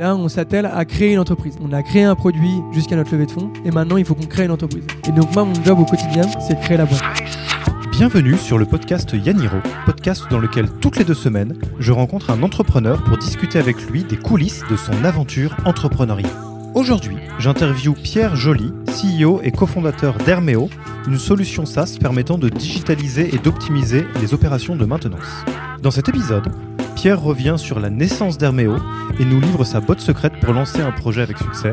Là, on s'attelle à créer une entreprise. On a créé un produit jusqu'à notre levée de fonds et maintenant, il faut qu'on crée une entreprise. Et donc, moi, mon job au quotidien, c'est de créer la boîte. Bienvenue sur le podcast Yaniro, podcast dans lequel toutes les deux semaines, je rencontre un entrepreneur pour discuter avec lui des coulisses de son aventure entrepreneuriale. Aujourd'hui, j'interviewe Pierre Joly, CEO et cofondateur d'Hermeo, une solution SaaS permettant de digitaliser et d'optimiser les opérations de maintenance. Dans cet épisode, Pierre revient sur la naissance d'Hermeo et nous livre sa botte secrète pour lancer un projet avec succès,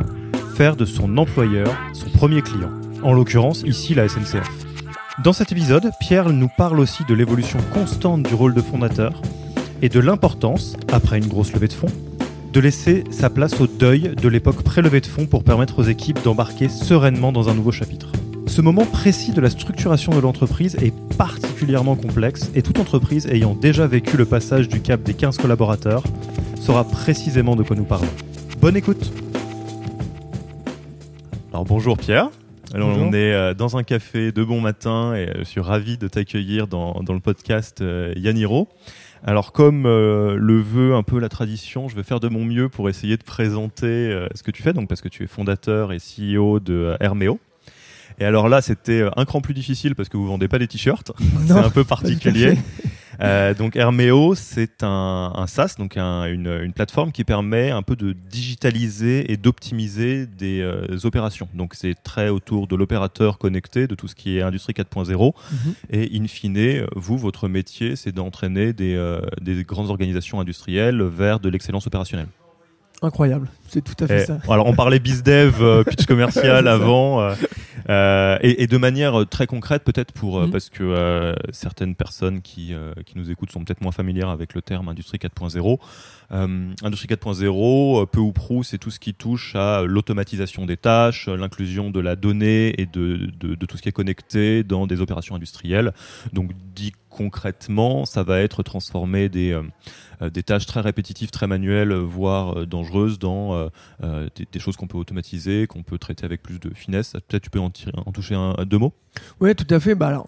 faire de son employeur son premier client, en l'occurrence ici la SNCF. Dans cet épisode, Pierre nous parle aussi de l'évolution constante du rôle de fondateur et de l'importance, après une grosse levée de fonds, de laisser sa place au deuil de l'époque pré-levée de fonds pour permettre aux équipes d'embarquer sereinement dans un nouveau chapitre. Ce moment précis de la structuration de l'entreprise est particulièrement complexe et toute entreprise ayant déjà vécu le passage du cap des 15 collaborateurs saura précisément de quoi nous parlons. Bonne écoute Alors bonjour Pierre. Alors, Bonjour. on est euh, dans un café de bon matin et euh, je suis ravi de t'accueillir dans, dans le podcast euh, Yaniro. Alors comme euh, le veut un peu la tradition, je vais faire de mon mieux pour essayer de présenter euh, ce que tu fais, donc parce que tu es fondateur et CEO de euh, Hermeo. Et alors là, c'était euh, un cran plus difficile parce que vous vendez pas des t-shirts, c'est Non, un peu particulier. Euh, donc Hermeo, c'est un, un SaaS, donc un- une, une plateforme qui permet un peu de digitaliser et d'optimiser des euh, opérations. Donc c'est très autour de l'opérateur connecté, de tout ce qui est industrie 4.0. Mhm. Et in fine, vous, votre métier, c'est d'entraîner des, euh, des grandes organisations industrielles vers de l'excellence opérationnelle. Incroyable, c'est tout à fait Et- ça. alors on parlait bizdev, euh, pitch C'est commercial avant, euh, et, et de manière euh, très concrète peut-être pour euh, Mhm. parce que euh, certaines personnes qui, euh, qui nous écoutent sont peut-être moins familières avec le terme industrie 4.0. Euh, industrie 4.0, euh, peu ou prou, c'est tout ce qui touche à l'automatisation des tâches, l'inclusion de la donnée et de, de, de tout ce qui est connecté dans des opérations industrielles. Donc dit concrètement, ça va être transformer des, euh, euh, tâches très répétitives, très manuelles, euh, voire dangereuses dans des, choses qu'on peut automatiser, qu'on peut traiter avec plus de finesse. Peut-être tu peux en, toucher deux mots? Oui, tout à fait. Bah,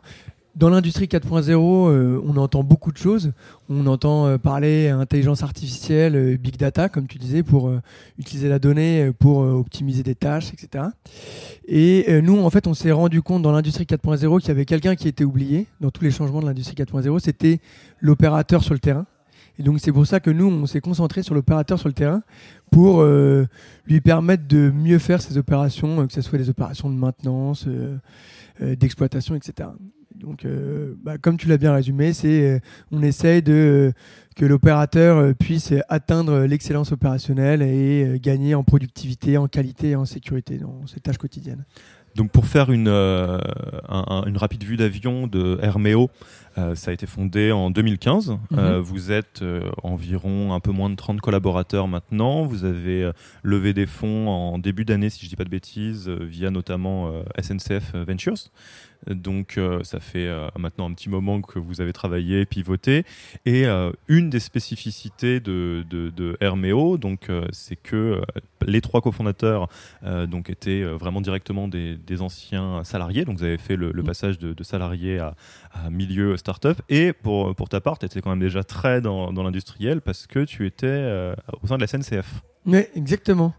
dans l'industrie 4.0, euh, on entend beaucoup de choses. On entend euh, parler intelligence artificielle, euh, big data, comme tu disais, pour utiliser la donnée pour optimiser des tâches, etc. Et nous, en fait, on s'est rendu compte dans l'industrie 4.0 qu'il y avait quelqu'un qui était oublié dans tous les changements de l'industrie 4.0, c'était l'opérateur sur le terrain. Et donc c'est pour ça que nous, on s'est concentré sur l'opérateur sur le terrain pour lui permettre de mieux faire ses opérations, que ce soit des opérations de maintenance, d'exploitation, etc. Donc, euh, bah, comme tu l'as bien résumé, c'est euh, on essaye de euh, que l'opérateur puisse atteindre l'excellence opérationnelle et gagner en productivité, en qualité et en sécurité dans ses tâches quotidiennes. Donc pour faire une, euh, un- un- une rapide vue d'avion de Hermeo, euh, ça a été fondé en 2015. Euh, vous êtes environ un peu moins de 30 collaborateurs maintenant. Vous avez levé des fonds en début d'année, si je dis pas de bêtises, via notamment SNCF Ventures. Donc euh, ça fait euh, maintenant un petit moment que vous avez travaillé, pivoté. Et euh, une des spécificités de, de, de Hermeo, donc, c'est que les trois cofondateurs donc étaient vraiment directement des, des anciens salariés. Donc vous avez fait le, le Mm. passage de, de salarié à, à milieu start-up. Et pour, pour ta part, tu étais quand même déjà très dans, dans l'industriel parce que tu étais au sein de la SNCF. Oui, exactement.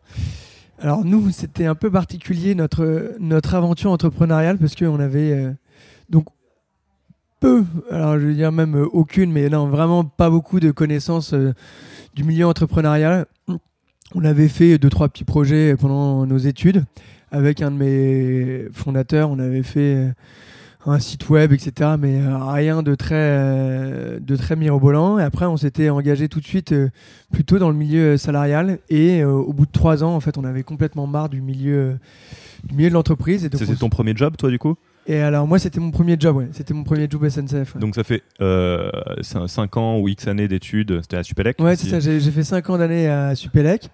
Alors nous, c'était un peu particulier notre, notre aventure entrepreneuriale parce qu'on avait euh, donc peu, alors je veux dire même euh, aucune, mais non, vraiment pas beaucoup de connaissances euh, du milieu entrepreneurial. On avait fait deux, trois petits projets pendant nos études avec un de mes fondateurs. On avait fait un site web, etc. Mais euh, rien de très, euh, de très mirobolant. Et après, on s'était engagé tout de suite euh, plutôt dans le milieu salarial. Et euh, au bout de trois ans, en fait, on avait complètement marre du milieu, du milieu de l'entreprise. C'était on ton premier job, toi, du coup? Et alors, moi, c'était mon premier job. Ouais. C'était mon premier job SNCF. ouais. Donc ça fait 5 ans ou X années d'études. C'était à Supélec Ouais, c'est ça. J'ai j'ai fait cinq ans d'années à Supélec.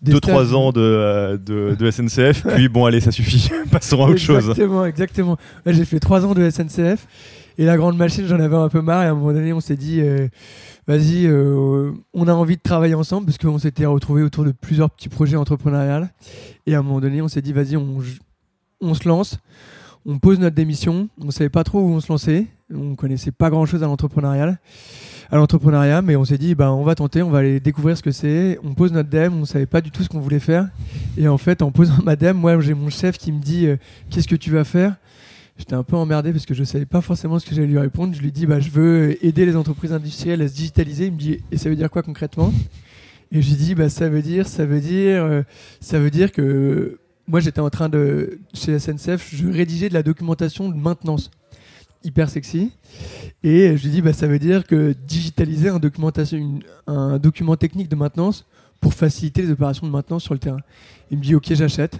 Des 2-3 stages- ans de, euh, de, de SNCF, puis bon, allez, ça suffit. Passons à autre chose. Exactement, exactement. J'ai fait trois ans de SNCF et la grande machine, j'en avais un peu marre. Et à un moment donné, on s'est dit, euh, vas-y, euh, on a envie de travailler ensemble parce qu'on s'était retrouvés autour de plusieurs petits projets entrepreneuriaux. Et à un moment donné, on s'est dit, vas-y, on, on se lance. On pose notre démission. On savait pas trop où on se lançait. On connaissait pas grand-chose à l'entrepreneurial. À l'entrepreneuriat, mais on s'est dit, bah, on va tenter, on va aller découvrir ce que c'est. On pose notre DEM, on savait pas du tout ce qu'on voulait faire. Et en fait, en posant ma DEM, moi, j'ai mon chef qui me dit, euh, qu'est-ce que tu vas faire? J'étais un peu emmerdé parce que je savais pas forcément ce que j'allais lui répondre. Je lui dis, bah, je veux aider les entreprises industrielles à se digitaliser. Il me dit, et ça veut dire quoi concrètement? Et je lui dis, bah, ça veut dire, ça veut dire, euh, ça veut dire que moi, j'étais en train de, chez SNCF, je rédigeais de la documentation de maintenance hyper sexy. Et je lui dis, bah, ça veut dire que digitaliser un, documentation, un document technique de maintenance pour faciliter les opérations de maintenance sur le terrain. Il me dit, ok, j'achète.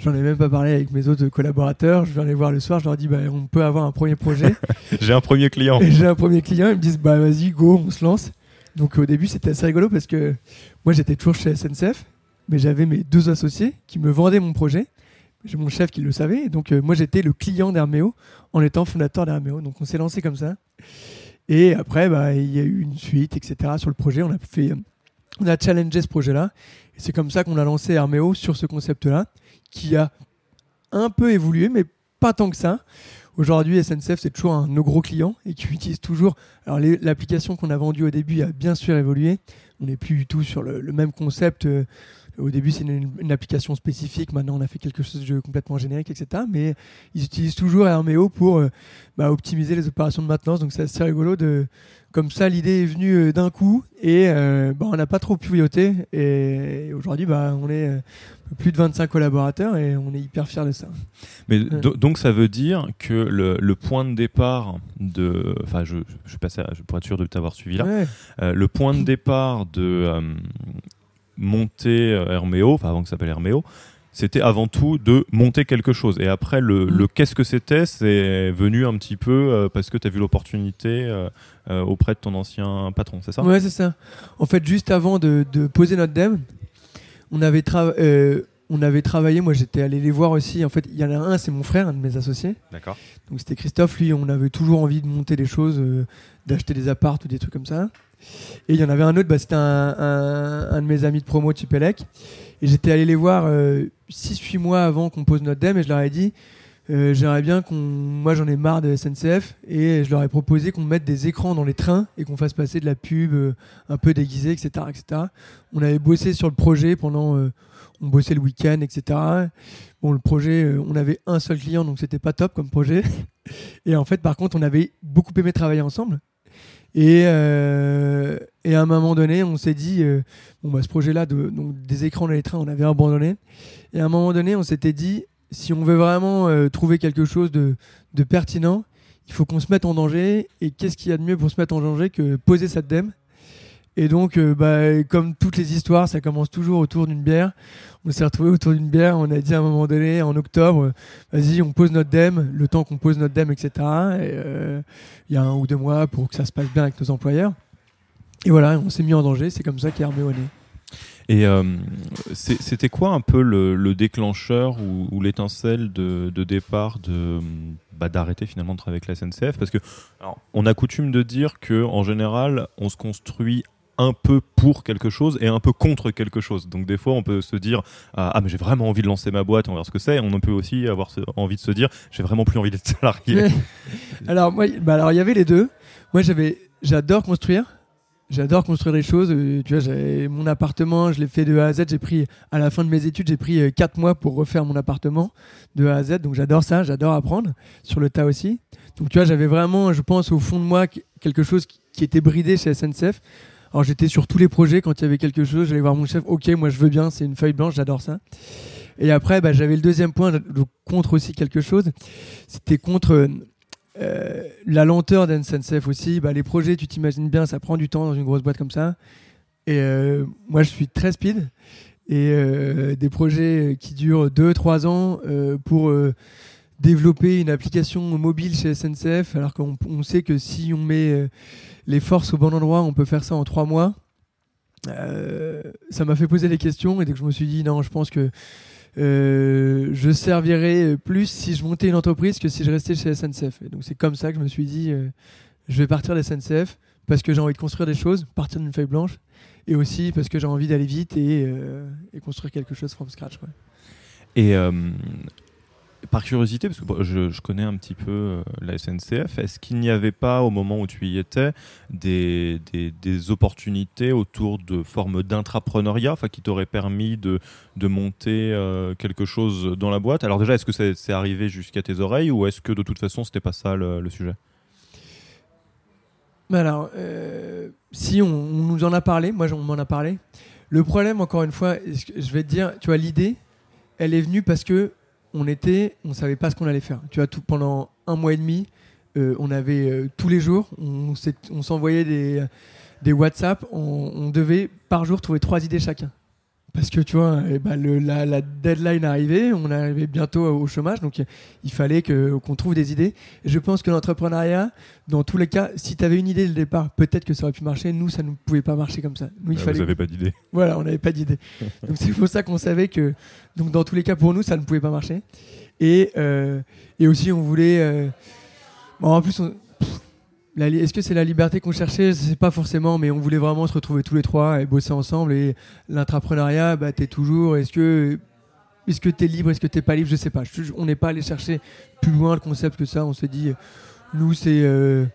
J'en ai même pas parlé avec mes autres collaborateurs. Je vais aller voir le soir. Je leur dis, bah, on peut avoir un premier projet. J'ai un premier client. J'ai un premier client. Ils me disent, bah, vas-y, go, on se lance. Donc au début, c'était assez rigolo parce que moi, j'étais toujours chez SNCF, mais j'avais mes deux associés qui me vendaient mon projet. J'ai mon chef qui le savait. Donc euh, moi, j'étais le client d'Herméo en étant fondateur d'Herméo. Donc on s'est lancé comme ça. Et après, bah, il y a eu une suite, etc. sur le projet. On a fait, on a challengé ce projet-là. Et c'est comme ça qu'on a lancé Herméo sur ce concept-là, qui a un peu évolué, mais pas tant que ça. Aujourd'hui, SNCF, c'est toujours un de nos gros clients et qui utilise toujours. Alors, l'application qu'on a vendue au début a bien sûr évolué. On n'est plus du tout sur le, même concept. Euh, au début, c'est une, application spécifique. Maintenant, on a fait quelque chose de complètement générique, etc. Mais ils utilisent toujours Hermeo pour euh, bah, optimiser les opérations de maintenance. Donc, c'est assez rigolo. De, comme ça, l'idée est venue euh, d'un coup et euh, bah, on n'a pas trop pivoté. Et, aujourd'hui, bah, on est plus de 25 collaborateurs et on est hyper fiers de ça. Mais donc, ça veut dire que le, point de départ de. Enfin, je, je, à, je pourrais être sûr de t'avoir suivi là. le point de départ de monter euh, Herméo, enfin avant que ça s'appelle Herméo, c'était avant tout de monter quelque chose. Et après, le, mm. qu'est-ce que c'était, c'est venu un petit peu euh, parce que tu as vu l'opportunité euh, auprès de ton ancien patron, c'est ça? Ouais, c'est ça. En fait, juste avant de, poser notre DEM, on avait, on avait travaillé, moi j'étais allé les voir aussi. En fait, il y en a un, c'est mon frère, un de mes associés. D'accord. Donc c'était Christophe, lui, on avait toujours envie de monter des choses, d'acheter des appartes ou des trucs comme ça. Et il y en avait un autre, bah, c'était un, de mes amis de promo de Tupelec. Et j'étais allé les voir 6-8 euh, mois avant qu'on pose notre DEM et je leur ai dit euh, j'aimerais bien qu'on. Moi j'en ai marre de SNCF et je leur ai proposé qu'on mette des écrans dans les trains et qu'on fasse passer de la pub euh, un peu déguisée, etc., etc. On avait bossé sur le projet pendant. On bossait le week-end, etc. Bon, le projet, on avait un seul client donc c'était pas top comme projet. Et en fait, par contre, on avait beaucoup aimé travailler ensemble. Et, euh, et à un moment donné, on s'est dit, euh, bon, bah, ce projet-là, donc, des écrans dans les trains, on avait abandonné. Et à un moment donné, on s'était dit, si on veut vraiment euh, trouver quelque chose de, de pertinent, il faut qu'on se mette en danger. Et qu'est-ce qu'il y a de mieux pour se mettre en danger que poser cette dème et donc, euh, bah, comme toutes les histoires, ça commence toujours autour d'une bière. On s'est retrouvé autour d'une bière. On a dit à un moment donné, en octobre, vas-y, on pose notre DEM, le temps qu'on pose notre DEM, etc. Et euh, il y a un ou deux mois pour que ça se passe bien avec nos employeurs. Et voilà, on s'est mis en danger. C'est comme ça qu'est Armé Et euh, c'était quoi un peu le, déclencheur ou, l'étincelle de, départ de bah, d'arrêter finalement de travailler avec la SNCF Parce que on a coutume de dire que en général, on se construit un peu pour quelque chose et un peu contre quelque chose. Donc des fois, on peut se dire ah, ah mais j'ai vraiment envie de lancer ma boîte, on va voir ce que c'est. On peut aussi avoir envie de se dire j'ai vraiment plus envie d'être salarié. alors moi, bah alors il y avait les deux. Moi j'avais, j'adore construire. J'adore construire des choses. Euh, tu vois, mon appartement, je l'ai fait de A à Z. J'ai pris à la fin de mes études, j'ai pris 4 euh, mois pour refaire mon appartement de A à Z. Donc j'adore ça, j'adore apprendre sur le tas aussi. Donc tu vois, j'avais vraiment, je pense, au fond de moi quelque chose qui était bridé chez SNCF. Alors j'étais sur tous les projets quand il y avait quelque chose, j'allais voir mon chef, ok moi je veux bien, c'est une feuille blanche, j'adore ça. Et après bah, j'avais le deuxième point, contre aussi quelque chose, c'était contre euh, la lenteur d'NSNCF aussi. Bah, les projets, tu t'imagines bien, ça prend du temps dans une grosse boîte comme ça. Et euh, moi je suis très speed. Et euh, des projets qui durent 2-3 ans pour développer une application mobile chez SNCF, alors qu'on sait que si on met les forces au bon endroit, on peut faire ça en trois mois. Euh, ça m'a fait poser des questions et donc je me suis dit non, je pense que euh, je servirais plus si je montais une entreprise que si je restais chez SNCF. Et donc c'est comme ça que je me suis dit euh, je vais partir de SNCF parce que j'ai envie de construire des choses, partir d'une feuille blanche et aussi parce que j'ai envie d'aller vite et, construire quelque chose from scratch. Et par curiosité, parce que je, connais un petit peu euh, la SNCF, est-ce qu'il n'y avait pas, au moment où tu y étais, des, opportunités autour de formes d'intrapreneuriat qui t'auraient permis de, monter euh, quelque chose dans la boîte? Alors déjà, est-ce que c'est arrivé jusqu'à tes oreilles ou est-ce que de toute façon, c'était pas ça le, sujet? Alors, si on, nous en a parlé, moi on m'en a parlé. Le problème, encore une fois, je vais te dire, tu vois, l'idée, elle est venue parce que on était, on savait pas ce qu'on allait faire. Tu pendant un mois et demi, euh, on avait euh, tous les jours, on, s'envoyait des WhatsApp, on, devait par jour trouver trois idées chacun parce que tu vois, eh ben, la, deadline arrivait, on arrivait bientôt au chômage, donc il fallait qu'on trouve des idées. Et je pense que l'entrepreneuriat, dans tous les cas, si tu avais une idée dès le départ, peut-être que ça aurait pu marcher. Nous, ça ne pouvait pas marcher comme ça. Nous, il fallait... Vous n'avez pas d'idée. Voilà, on n'avait pas d'idée. donc c'est pour ça qu'on savait que, donc dans tous les cas, pour nous, ça ne pouvait pas marcher. Et, euh, et aussi, on voulait. Euh, bon, en plus, on, est-ce que c'est la liberté qu'on cherchait? Je sais pas forcément, mais on voulait vraiment se retrouver tous les trois et bosser ensemble. Et l'intrapreneuriat, bah, es toujours. Est-ce que est-ce que es libre Est-ce que t'es pas libre? Je sais pas. on n'est pas allé chercher plus loin le concept que ça. On s'est dit, nous, c'est euh,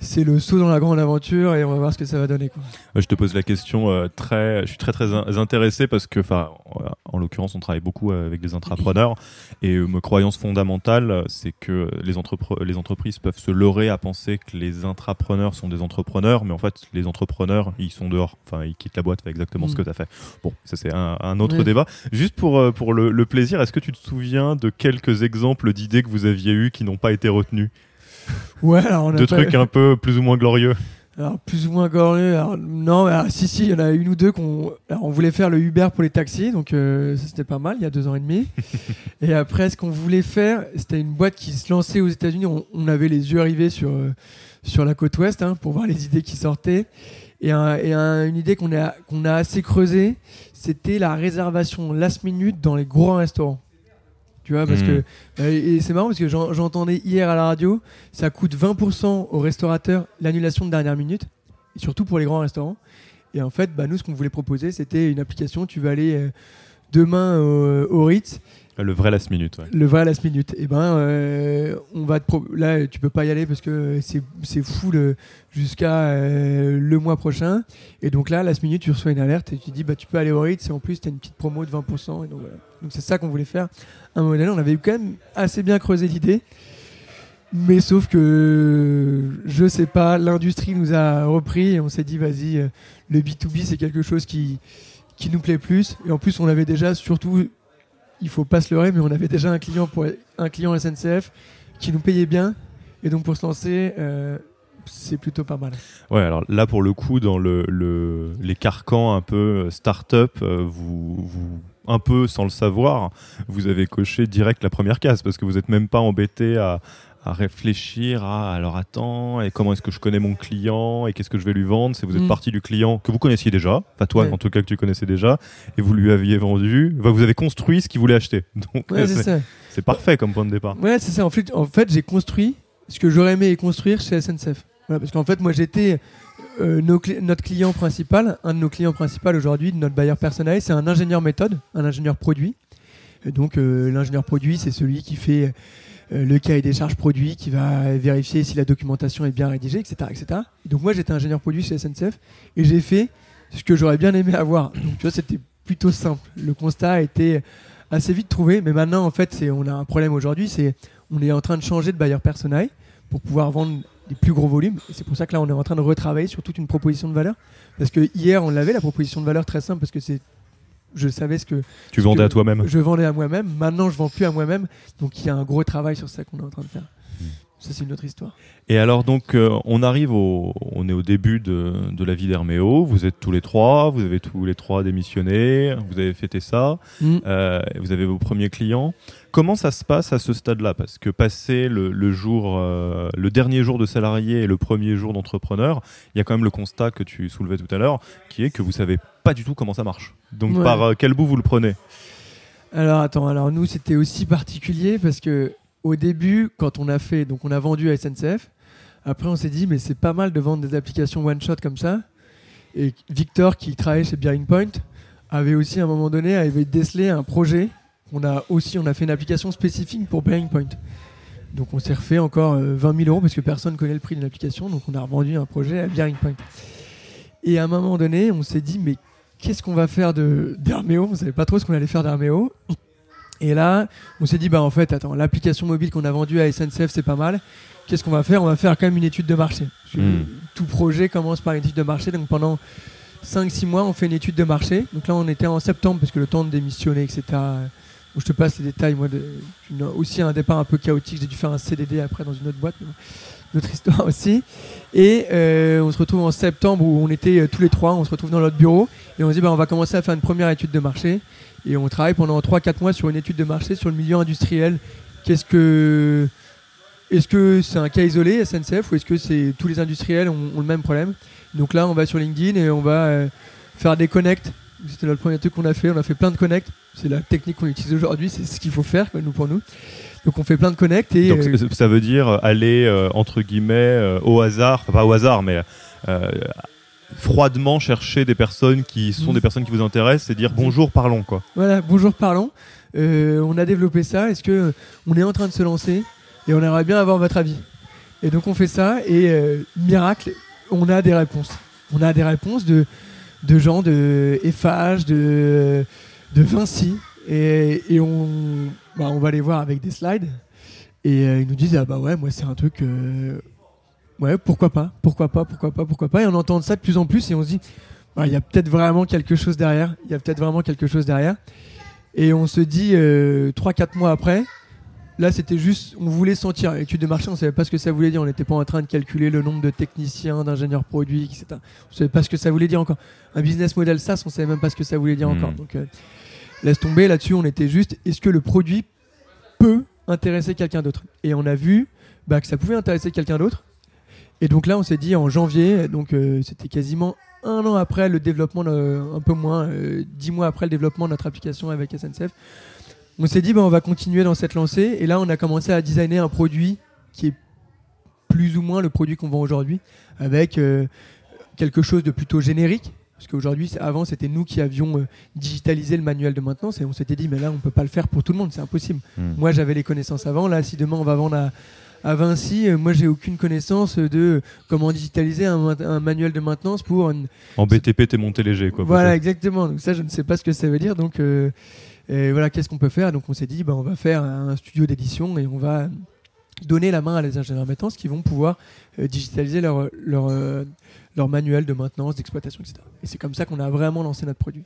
c'est le saut dans la grande aventure et on va voir ce que ça va donner. Quoi. Je te pose la question euh, très, je suis très très intéressé parce que, enfin, en l'occurrence, on travaille beaucoup avec des entrepreneurs et euh, ma croyance fondamentale, c'est que les, les entreprises peuvent se leurrer à penser que les intrapreneurs sont des entrepreneurs, mais en fait, les entrepreneurs, ils sont dehors. Enfin, ils quittent la boîte, fait exactement ce mm. que tu as fait. Bon, ça c'est un, autre débat. Juste pour euh, pour le, le plaisir, est-ce que tu te souviens de quelques exemples d'idées que vous aviez eues qui n'ont pas été retenues? Ouais, alors on a De trucs un peu plus ou moins glorieux. Alors, plus ou moins glorieux. non, si, si, il y en a une ou deux qu'on on voulait faire le Uber pour les taxis, donc euh, c'était pas mal, il y a deux ans et demi. et après, ce qu'on voulait faire, c'était une boîte qui se lançait aux États-Unis. On, avait les yeux rivés sur, euh, sur la côte ouest hein, pour voir les idées qui sortaient. Et, et une idée qu'on a, qu'on a assez creusée, c'était la réservation last minute dans les gros restaurants. Tu vois, parce que. Hmm. et c'est marrant parce que j'entendais hier à la radio, ça coûte 20% aux restaurateurs l'annulation de dernière minute, et surtout pour les grands restaurants. Et en fait, bah, nous, ce qu'on voulait proposer, c'était une application. Tu vas aller euh, demain au, au Ritz le vrai last minute. Ouais. Le vrai last minute. Et eh ben, euh, on va te là, tu peux pas y aller parce que c'est fou jusqu'à euh, le mois prochain. Et donc là, last minute, tu reçois une alerte et tu dis, bah, tu peux aller au Ritz et en plus, tu as une petite promo de 20%. Et donc, donc c'est ça qu'on voulait faire. Un modèle, on avait quand même assez bien creusé l'idée. Mais sauf que, je sais pas, l'industrie nous a repris et on s'est dit, vas-y, euh, le B2B, c'est quelque chose qui, qui nous plaît plus. Et en plus, on avait déjà surtout il faut pas se leurrer, mais on avait déjà un client pour un client SNCF qui nous payait bien, et donc pour se lancer. Euh, c'est plutôt pas mal. Ouais, alors là pour le coup, dans le, les carcans un peu euh, start-up, euh, un peu sans le savoir, vous avez coché direct la première case parce que vous n'êtes même pas embêté à, à réfléchir à alors attends et comment est-ce que je connais mon client et qu'est-ce que je vais lui vendre? C'est vous êtes mm. parti du client que vous connaissiez déjà pas toi en tout cas que tu connaissais déjà et vous lui aviez vendu vous avez construit ce qu'il voulait acheter. Donc c'est parfait comme point de départ. Ouais c'est ça. En fait, en fait j'ai construit ce que j'aurais aimé construire chez SNCF parce qu'en fait moi j'étais euh, notre client principal un de nos clients principaux aujourd'hui notre bailleur personnel c'est un ingénieur méthode un ingénieur produit. Et donc euh, l'ingénieur produit c'est celui qui fait le cahier des charges produit qui va vérifier si la documentation est bien rédigée, etc. etc. donc moi j'étais ingénieur produit chez SNCF et j'ai fait ce que j'aurais bien aimé avoir. Donc tu vois c'était plutôt simple. Le constat a été assez vite trouvé, mais maintenant en fait on a un problème aujourd'hui, c'est on est en train de changer de bailleur personnel pour pouvoir vendre des plus gros volumes. C'est pour ça que là on est en train de retravailler sur toute une proposition de valeur. Parce que hier on l'avait la proposition de valeur très simple parce que c'est je savais ce que. Tu vendais à toi-même Je vendais à moi-même. Maintenant, je vends plus à moi-même. Donc, il y a un gros travail sur ça qu'on est en train de faire. Ça, c'est une autre histoire. Et alors, donc, euh, on arrive au, on est au début de, de la vie d'Herméo. Vous êtes tous les trois, vous avez tous les trois démissionné, vous avez fêté ça, hmm. euh, vous avez vos premiers clients. Comment ça se passe à ce stade-là? Parce que passer le, le jour, euh, le dernier jour de salarié et le premier jour d'entrepreneur, il y a quand même le constat que tu soulevais tout à l'heure, qui est que vous savez pas du tout comment ça marche. Donc, par quel bout vous le prenez? Alors attends, alors nous c'était aussi particulier parce que au début, quand on a fait, donc on a vendu à SNCF, après on s'est dit, mais c'est pas mal de vendre des applications one-shot comme ça. Et Victor, qui travaillait chez Bearing Point, avait aussi à un moment donné décelé un projet On a aussi on a fait une application spécifique pour Bearing Point. Donc on s'est refait encore 20 000 euros parce que personne connaît le prix de l'application. Donc on a revendu un projet à Bearing Point. Et à un moment donné, on s'est dit mais qu'est-ce qu'on va faire de d'Herméo On savait pas trop ce qu'on allait faire d'Herméo. Et là, on s'est dit bah en fait, attends, l'application mobile qu'on a vendue à SNCF, c'est pas mal. Qu'est-ce qu'on va faire? On va faire quand même une étude de marché. Hmm. Tout projet commence par une étude de marché. Donc pendant 5-6 mois, on fait une étude de marché. Donc là, on était en septembre parce que le temps de démissionner, etc. Où je te passe les détails. Moi, de, une- aussi un départ un peu chaotique. J'ai dû faire un CDD après dans une autre boîte. mais Notre histoire aussi. Et euh, on se retrouve en septembre où on était euh, tous les trois. On se retrouve dans notre bureau et on se dit bah, on va commencer à faire une première étude de marché. Et on travaille pendant 3-4 mois sur une étude de marché sur le milieu industriel. Qu'est-ce que. Est-ce que c'est un cas isolé, SNCF, ou est-ce que c'est tous les industriels ont, ont le même problème? Donc là, on va sur LinkedIn et on va euh, faire des connects. C'était le premier truc qu'on a fait. On a fait plein de connects. C'est la technique qu'on utilise aujourd'hui. C'est ce qu'il faut faire, nous pour nous. Donc on fait plein de connects et Donc euh, ça veut dire aller euh, entre guillemets au hasard, enfin pas au hasard, mais froidement chercher des personnes qui sont des personnes qui vous intéressent et dire bonjour, parlons quoi. Voilà, bonjour, parlons. Euh, on a développé ça. Est-ce que euh, on est en train de se lancer et on aimerait bien avoir votre avis? Et donc on fait ça et euh, miracle, on a des réponses. On a des réponses de, de gens de FH, de, de Vinci et, et on, bah, on va les voir avec des slides et ils nous disent ah bah ouais moi c'est un truc ouais pourquoi pas pourquoi pas pourquoi pas pourquoi pas et on entend ça de plus en plus et on se dit bah, il y a peut-être vraiment quelque chose derrière il y a peut-être vraiment quelque chose derrière et on se dit, 3-4 mois après, là c'était juste, on voulait sentir. Étude de marché, on savait pas ce que ça voulait dire. On n'était pas en train de calculer le nombre de techniciens, d'ingénieurs produits, etc. On savait pas ce que ça voulait dire encore. Un business model SaaS, on savait même pas ce que ça voulait dire Hmm. encore. Donc euh, laisse tomber là-dessus, on était juste, est-ce que le produit peut intéresser quelqu'un d'autre? Et on a vu bah, que ça pouvait intéresser quelqu'un d'autre. Et donc là, on s'est dit en janvier, donc euh, c'était quasiment un an après le développement, de- un peu moins, euh, dix mois après le développement de notre application avec SNCF, on s'est dit bah, on va continuer dans cette lancée. Et là, on a commencé à designer un produit qui est plus ou moins le produit qu'on vend aujourd'hui, avec euh, quelque chose de plutôt générique. Parce qu'aujourd'hui, avant, c'était nous qui avions euh, digitalisé le manuel de maintenance et on s'était dit, mais là, on peut pas le faire pour tout le monde, c'est impossible. Hmm. Moi, j'avais les connaissances avant. Là, si demain on va vendre à, à Vinci, euh, moi, j'ai aucune connaissance de comment digitaliser un, ma- un manuel de maintenance pour une, En BTP, t'es monté léger quoi. voilà, exactement. Donc ça, je ne sais pas ce que ça veut dire. Donc euh, et voilà, qu'est-ce qu'on peut faire? Donc on s'est dit, bah, on va faire un studio d'édition et on va donner la main à les ingénieurs maintenance qui vont pouvoir euh, digitaliser leur, leur, euh, leur manuel de maintenance, d'exploitation, etc. Et c'est comme ça qu'on a vraiment lancé notre produit.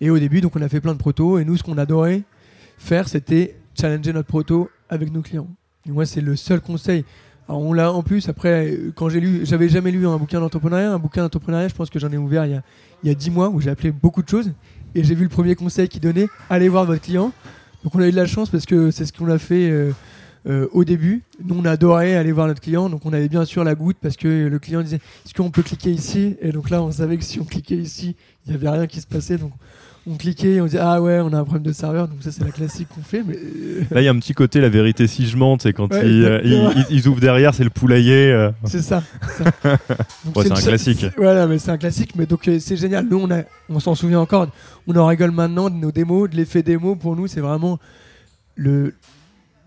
Et au début, donc on a fait plein de protos. Et nous, ce qu'on adorait faire, c'était challenger notre proto avec nos clients. Moi, c'est le seul conseil. On l'a en plus, après, quand j'ai lu, j'avais jamais lu un bouquin d'entrepreneuriat. Un bouquin d'entrepreneuriat, je pense que j'en ai ouvert il y a, il y a 10 mois où j'ai appelé beaucoup de choses. Et j'ai vu le premier conseil qu'il donnait allez voir votre client. Donc, on a eu de la chance parce que c'est ce qu'on a fait. euh, euh, au début, nous on adorait aller voir notre client, donc on avait bien sûr la goutte parce que le client disait est-ce qu'on peut cliquer ici? Et donc là on savait que si on cliquait ici, il n'y avait rien qui se passait, donc on cliquait et on disait ah ouais on a un problème de serveur, donc ça c'est la classique qu'on fait, mais euh, Là, il y a un petit côté la vérité si je mente, c'est quand Ouais, ils, euh, ils- ouvrent derrière, c'est le poulailler. euh. c'est ça. c'est Ouais, un classique. Voilà, mais c'est un classique, mais donc euh, c'est génial. Nous on a, on s'en souvient encore, on en rigole maintenant de nos démos, de l'effet démo. Pour nous c'est vraiment le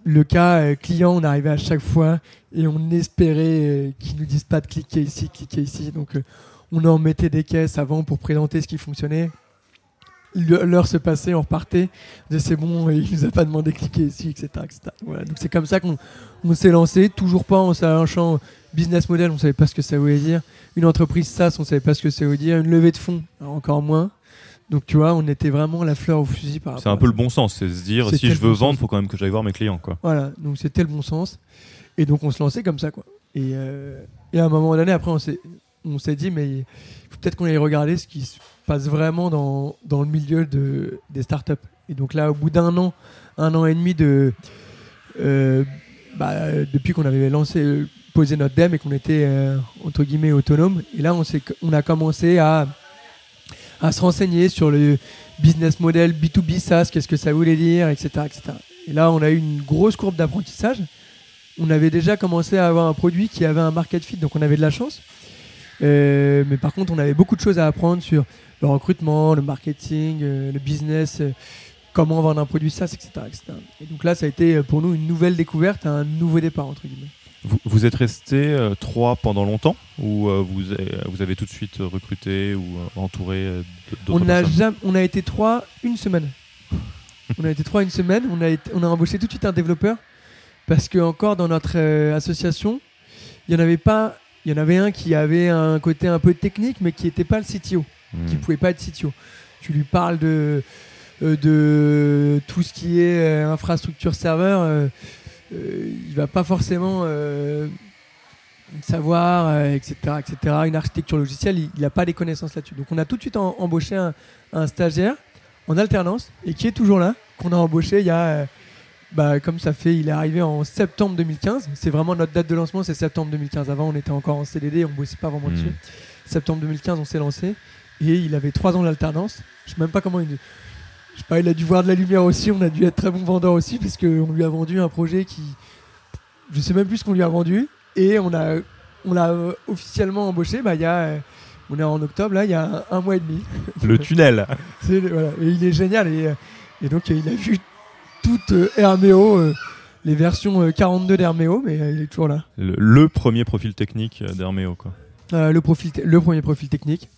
le cas client, on arrivait à chaque fois et on espérait qu'ils nous disent pas de cliquer ici, cliquer ici. Donc on en mettait des caisses avant pour présenter ce qui fonctionnait. L'heure se passait, on repartait, on disait c'est bon, il nous a pas demandé de cliquer ici, etc. etc. Voilà, donc c'est comme ça qu'on on s'est lancé, toujours pas en sachant business model, on savait pas ce que ça voulait dire. Une entreprise SaaS, on savait pas ce que ça voulait dire. Une levée de fonds, encore moins. Donc tu vois, on était vraiment la fleur au fusil par C'est un peu le bon sens, c'est se dire si je veux bon vendre, sens. faut quand même que j'aille voir mes clients quoi. Voilà, donc c'était le bon sens. Et donc on se lançait comme ça, quoi. Et, euh, et à un moment donné, après, on s'est, on s'est dit, mais il faut peut-être qu'on aille regarder ce qui se passe vraiment dans, dans le milieu de, des startups. Et donc là, au bout d'un an, un an et demi de. euh, bah, depuis qu'on avait lancé, euh, posé notre DEM et qu'on était, euh, entre guillemets, autonome. Et là, on, on a commencé à, à se renseigner sur le business model B2B SaaS, qu'est-ce que ça voulait dire, etc., etc. Et là, on a eu une grosse courbe d'apprentissage. On avait déjà commencé à avoir un produit qui avait un market fit, donc on avait de la chance. Euh, mais par contre, on avait beaucoup de choses à apprendre sur le recrutement, le marketing, euh, le business, euh, comment vendre un produit SaaS, etc., etc. Et donc là, ça a été pour nous une nouvelle découverte, un nouveau départ, entre guillemets. Vous, vous êtes resté trois pendant longtemps ou vous, avez, vous avez tout de suite recruté ou entouré d'autres on a, jamais, on a été trois une semaine. on a été trois une semaine. On a, on a embauché tout de suite un développeur parce que encore dans notre association, il y en avait pas. Il y en avait un qui avait un côté un peu technique, mais qui n'était pas le CTO, qui hmm. pouvait pas être CTO. Tu lui parles de de tout ce qui est infrastructure serveur euh, il va pas forcément euh, savoir, etc., euh, etc. Une architecture logicielle, il n'a pas les connaissances là-dessus. Donc on a tout de suite embauché un, stagiaire en alternance et qui est toujours là, qu'on a embauché il y a, bah, comme ça fait, il est arrivé en septembre 2015. C'est vraiment notre date de lancement, c'est septembre 2015. Avant, on était encore en CDD, on bossait pas vraiment hmm. dessus. Septembre 2015, on s'est lancé et il avait trois ans d'alternance. Je sais même pas comment il je sais pas, il a dû voir de la lumière aussi, on a dû être très bon vendeur aussi, parce qu'on lui a vendu un projet qui. Je sais même plus ce qu'on lui a vendu. Et on a on l'a euh, officiellement embauché, bah, il y a. Euh, on est en octobre, là, il y a un, mois et demi. Le tunnel voilà. Et il est génial. Et, euh, et donc, il a vu toute Herméo, les versions 42 d'Herméo, mais il est toujours là. Le, premier profil technique d'Herméo, quoi. le, profil le premier profil technique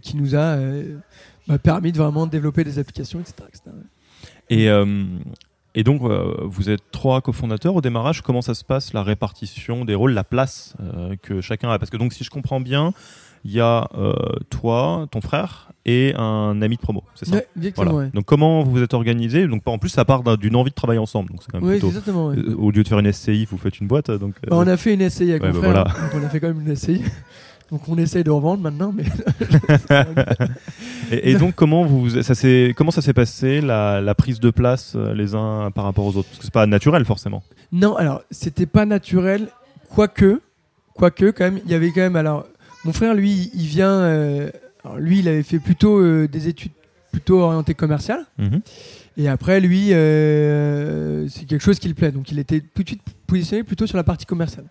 qui nous a m'a permis de vraiment développer des applications, etc. Et, euh, et donc, euh, vous êtes trois cofondateurs au démarrage. Comment ça se passe, la répartition des rôles, la place euh, que chacun a? Parce que donc, si je comprends bien, il y a toi, ton frère et un ami de promo, c'est ça? Exactement, Donc comment vous vous êtes organisé? Donc en plus ça part d'une envie de travailler ensemble, donc c'est quand même oui, plutôt, exactement, au lieu de faire une SCI, vous faites une boîte. Donc bah, on a fait une SCI avec mon bah, frère, on a fait quand même une SCI. Donc on essaye de revendre maintenant, mais. et, donc comment vous, ça s'est, comment ça s'est passé la, prise de place euh, les uns par rapport aux autres? Parce que c'est pas naturel forcément. Non, alors c'était pas naturel, quoique, quoique quand même, il y avait quand même. Alors mon frère, lui, il vient, euh, lui, il avait fait plutôt euh, des études plutôt orientées commerciales. Mhm. Et après, lui, c'est quelque chose qui le plaît. Donc il était tout de suite positionné plutôt sur la partie commerciale.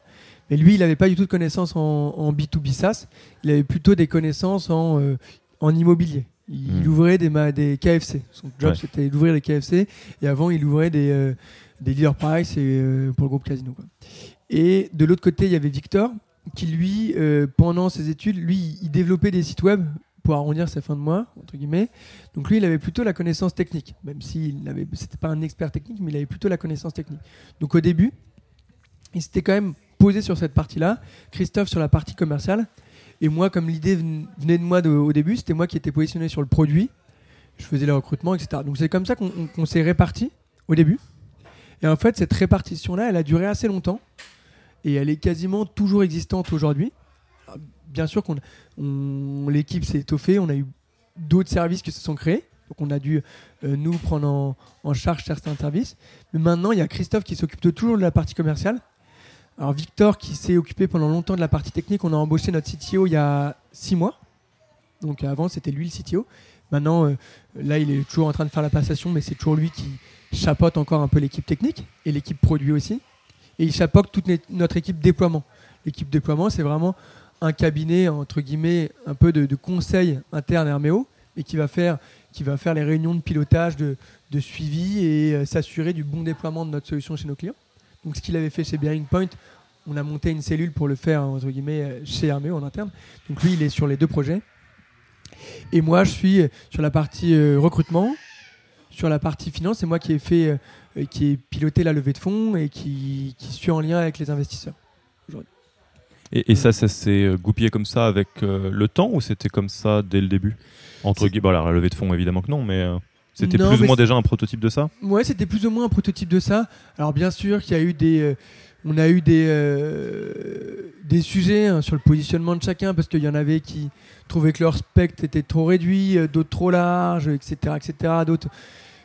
Et lui, il n'avait pas du tout de connaissances en, B2B SaaS. Il avait plutôt des connaissances en, euh, en immobilier. Il, hmm. ouvrait des, des KFC. Son job, c'était d'ouvrir des KFC. Et avant, il ouvrait des, euh, des leader price et, euh, pour le groupe Casino. Et de l'autre côté, il y avait Victor, qui lui, pendant ses études, lui, il développait des sites web pour arrondir ses fins de mois, entre guillemets. Donc lui, il avait plutôt la connaissance technique, même s'il n'était pas un expert technique, mais il avait plutôt la connaissance technique. Donc au début, il s'était quand même posé sur cette partie-là, Christophe sur la partie commerciale. Et moi, comme l'idée venait de moi au début, c'était moi qui étais positionné sur le produit. Je faisais les recrutements, etc. Donc c'est comme ça qu'on s'est répartis au début. Et en fait, cette répartition-là, elle a duré assez longtemps. Et elle est quasiment toujours existante aujourd'hui. Bien sûr qu'on l'équipe s'est étoffée, on a eu d'autres services qui se sont créés. Donc on a dû, euh, nous, prendre en, charge certains services. Mais maintenant, il y a Christophe qui s'occupe toujours de la partie commerciale. Alors Victor qui s'est occupé pendant longtemps de la partie technique, on a embauché notre CTO il y a six mois. Donc avant c'était lui le CTO. Maintenant euh, là il est toujours en train de faire la passation, mais c'est toujours lui qui chapeaute encore un peu l'équipe technique et l'équipe produit aussi. Et il chapeaute toute notre équipe déploiement. L'équipe déploiement c'est vraiment un cabinet entre guillemets un peu de, conseil interne Herméo et qui va faire qui va faire les réunions de pilotage, de, suivi et euh, s'assurer du bon déploiement de notre solution chez nos clients. Donc ce qu'il avait fait chez Bearing Point, on a monté une cellule pour le faire entre guillemets chez Hermeo en interne. Donc lui, il est sur les deux projets. Et moi, je suis sur la partie euh, recrutement, sur la partie finance. C'est moi qui ai fait, euh, qui ai piloté la levée de fonds et qui, qui suis en lien avec les investisseurs aujourd'hui. Et, ça, ça s'est euh, goupillé comme ça avec le temps ou c'était comme ça dès le début? Entre guillemets, la levée de fonds, évidemment que non, mais. C'était plus ou moins déjà un prototype de ça? Ouais, c'était plus ou moins un prototype de ça. Alors bien sûr qu'il y a eu des, euh, on a eu des, euh, des sujets hein, sur le positionnement de chacun parce qu'il y en avait qui trouvaient que leur spectre était trop réduit, euh, d'autres trop large, etc., etc. D'autres,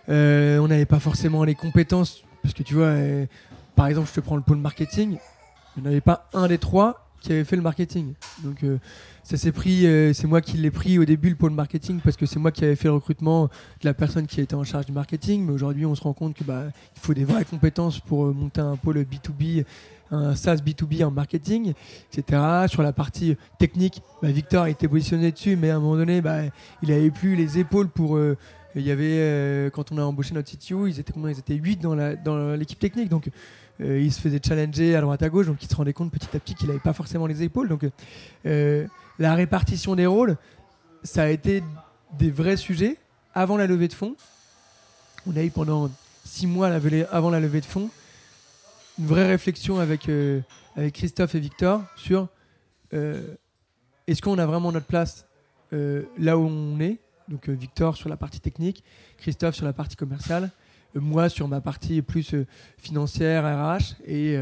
on n'avait pas forcément les compétences parce que tu vois, par exemple, je te prends le pôle marketing, il n'y en avait pas un des trois qui avait fait le marketing. Donc ça s'est pris, euh, c'est moi qui l'ai pris au début le pôle marketing parce que c'est moi qui avais fait le recrutement de la personne qui était en charge du marketing. Mais aujourd'hui, on se rend compte que bah, il faut des vraies compétences pour euh, monter un pôle B2B, un SaaS B2B en marketing, etc. Sur la partie technique, bah, Victor été positionné dessus, mais à un moment donné, bah, il n'avait plus les épaules pour euh, Il y avait, quand on a embauché notre CTO, ils étaient combien Ils étaient 8 dans, l'équipe technique. Donc, il se faisait challenger à droite à gauche. Donc, il se rendait compte petit à petit qu'il n'avait pas forcément les épaules. Donc, la répartition des rôles, ça a été des vrais sujets avant la levée de fonds. On a eu pendant six mois avant la levée de fonds une vraie réflexion avec, euh, Christophe et Victor sur euh, est-ce qu'on a vraiment notre place euh, là où on est? Donc Victor sur la partie technique, Christophe sur la partie commerciale, moi sur ma partie plus financière, RH, et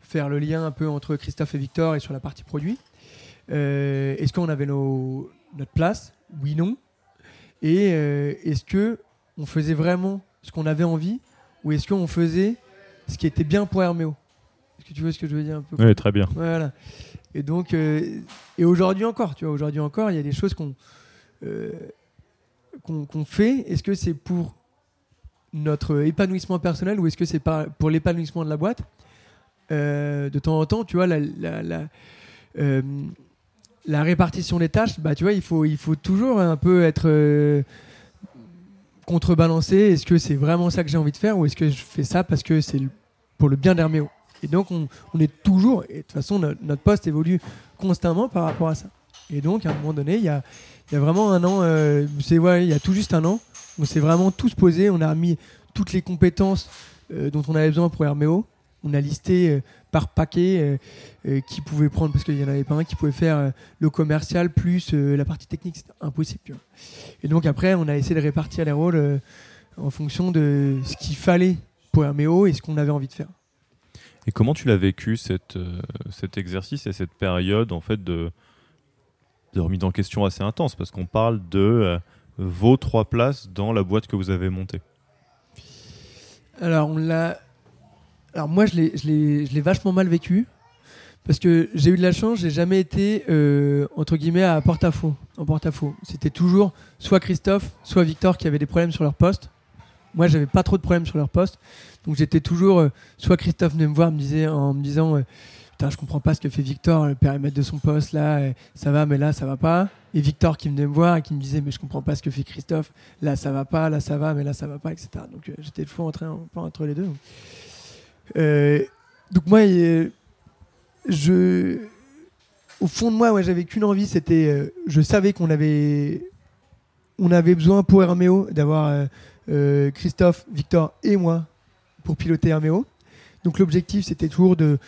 faire le lien un peu entre Christophe et Victor et sur la partie produit. est-ce qu'on avait nos, notre place? Oui, non. Et est-ce que on faisait vraiment ce qu'on avait envie ou est-ce qu'on faisait ce qui était bien pour Herméo? Est-ce que tu vois ce que je veux dire un peu? Oui, très bien. Voilà. Et donc, euh, et aujourd'hui encore, tu vois, aujourd'hui encore, il y a des choses qu'on euh, qu'on fait. Est-ce que c'est pour notre épanouissement personnel ou est-ce que c'est pour l'épanouissement de la boîte? Euh, De temps en temps, tu vois, la, la, répartition des tâches, bah, tu vois, il faut, il faut toujours un peu être contrebalancer est-ce que c'est vraiment ça que j'ai envie de faire ou est-ce que je fais ça parce que c'est pour le bien d'Herméo Et donc on, est toujours, et de toute façon notre, poste évolue constamment par rapport à ça. Et donc à un moment donné, il y a, y a, vraiment un an, euh, c'est ouais, il y a tout juste un an, on s'est vraiment tous posés, on a mis toutes les compétences euh, dont on avait besoin pour Herméo. On a listé euh, par paquet qui pouvait prendre, parce qu'il n'y en avait pas un qui pouvait faire le commercial plus la partie technique, c'était impossible. Et donc après, on a essayé de répartir les rôles en fonction de ce qu'il fallait pour Herméo et ce qu'on avait envie de faire. Et comment tu l'as vécu cet exercice et cette période en fait de, de remise en question assez intense parce qu'on parle de vos trois places dans la boîte que vous avez montée. Alors on l'a alors moi, je l'ai vachement mal vécu. Parce que j'ai eu de la chance, j'ai jamais été euh, entre guillemets à porte-à-faux. En porte-à-faux, c'était toujours soit Christophe, soit Victor qui avaient des problèmes sur leur poste. Moi, j'avais pas trop de problèmes sur leur poste, donc j'étais toujours euh, soit Christophe venait me voir, me disait en me disant euh, putain, je comprends pas ce que fait Victor, le périmètre de son poste là, ça va, mais là ça va pas. Et Victor qui venait me voir et qui me disait mais je comprends pas ce que fait Christophe, là ça va pas, là ça va, mais là ça va pas, etc. Donc j'étais fou entre, entre les deux. Euh, donc moi, je, au fond de moi, ouais, j'avais qu'une envie, c'était, euh, je savais qu'on avait, on avait besoin pour Herméo d'avoir euh, Christophe, Victor et moi pour piloter Herméo. Donc l'objectif, c'était toujours de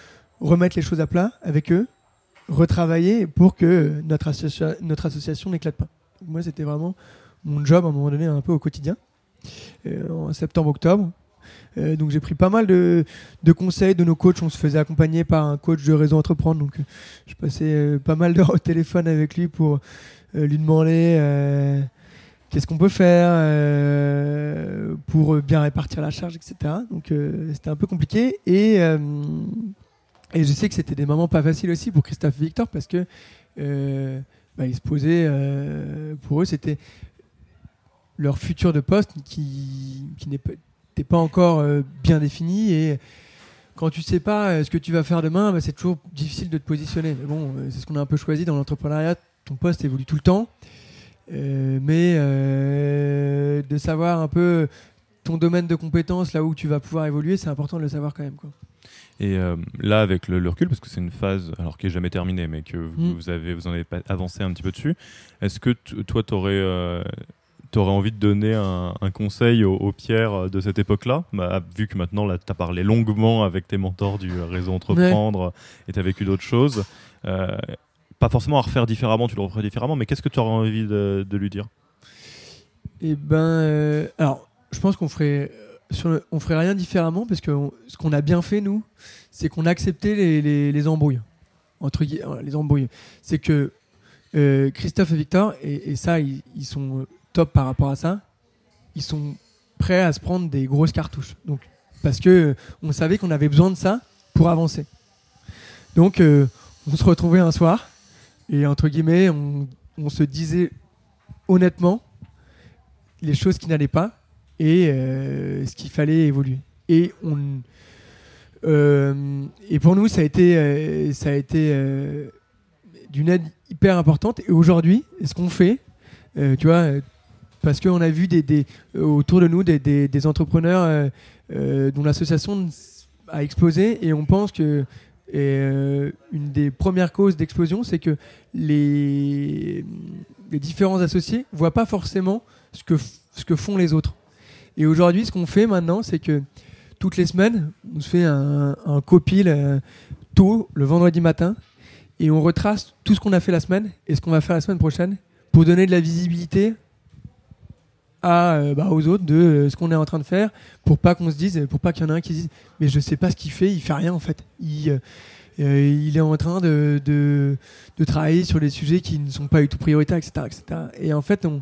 remettre les choses à plat avec eux, retravailler pour que notre, association n'éclate pas. moi, c'était vraiment mon job à un moment donné, un peu au quotidien. en septembre-octobre, euh, donc j'ai pris pas mal de, conseils de nos coachs. On se faisait accompagner par un coach de réseau entreprendre. Donc euh, je passais euh, pas mal d'heures au téléphone avec lui pour lui demander qu'est-ce qu'on peut faire pour bien répartir la charge, etc. Donc c'était un peu compliqué. Et, et je sais que c'était des moments pas faciles aussi pour Christophe et Victor parce que bah, ils se posaient, pour eux, c'était leur futur de poste qui, qui n'est pas encore euh, bien défini et quand tu sais pas euh, ce que tu vas faire demain, bah, c'est toujours difficile de te positionner. Mais bon, euh, c'est ce qu'on a un peu choisi dans l'entrepreneuriat. Ton poste évolue tout le temps, mais de savoir un peu ton domaine de compétences, là où tu vas pouvoir évoluer, c'est important de le savoir quand même. Quoi. Et là, avec le, recul, parce que c'est une phase, alors qui est jamais terminée, mais que vous, mm. avez, vous en avez avancé un petit peu dessus, est-ce que toi, tu aurais aurais envie de donner un, conseil aux, pierres de cette époque-là? Bah, Vu que maintenant, tu as parlé longuement avec tes mentors du réseau Entreprendre et tu as vécu d'autres choses. Euh, pas forcément à refaire différemment, tu le referais différemment, mais qu'est-ce que tu aurais envie de, lui dire? Eh ben, euh, alors, je pense qu'on ferait, sur on ferait rien différemment parce que ce qu'on a bien fait, nous, c'est qu'on a accepté les, les embrouilles. C'est que euh, Christophe et Victor, et, ça, ils, sont top par rapport à ça, ils sont prêts à se prendre des grosses cartouches. Donc, parce que euh, on savait qu'on avait besoin de ça pour avancer. Donc, euh, on se retrouvait un soir et entre guillemets, on, se disait honnêtement les choses qui n'allaient pas et euh, ce qu'il fallait évoluer. Et on et pour nous, ça a été été d'une aide hyper importante. Et aujourd'hui, ce qu'on fait, tu vois, parce qu'on a vu des, euh, autour de nous des, entrepreneurs euh, euh, dont l'association a explosé et on pense que euh, une des premières causes d'explosion, c'est que les, différents associés voient pas forcément ce que font les autres. Et aujourd'hui, ce qu'on fait maintenant, c'est que toutes les semaines, on se fait un, copil euh, tôt, le vendredi matin, et on retrace tout ce qu'on a fait la semaine et ce qu'on va faire la semaine prochaine pour donner de la visibilité à, euh, bah, aux autres de euh, ce qu'on est en train de faire pour pas qu'on se dise, pour pas qu'il y en ait un qui se dise mais je sais pas ce qu'il fait, il fait rien en fait. Il, euh, il est en train de, de, de travailler sur des sujets qui ne sont pas du tout prioritaires, etc. etc. Et en fait, on,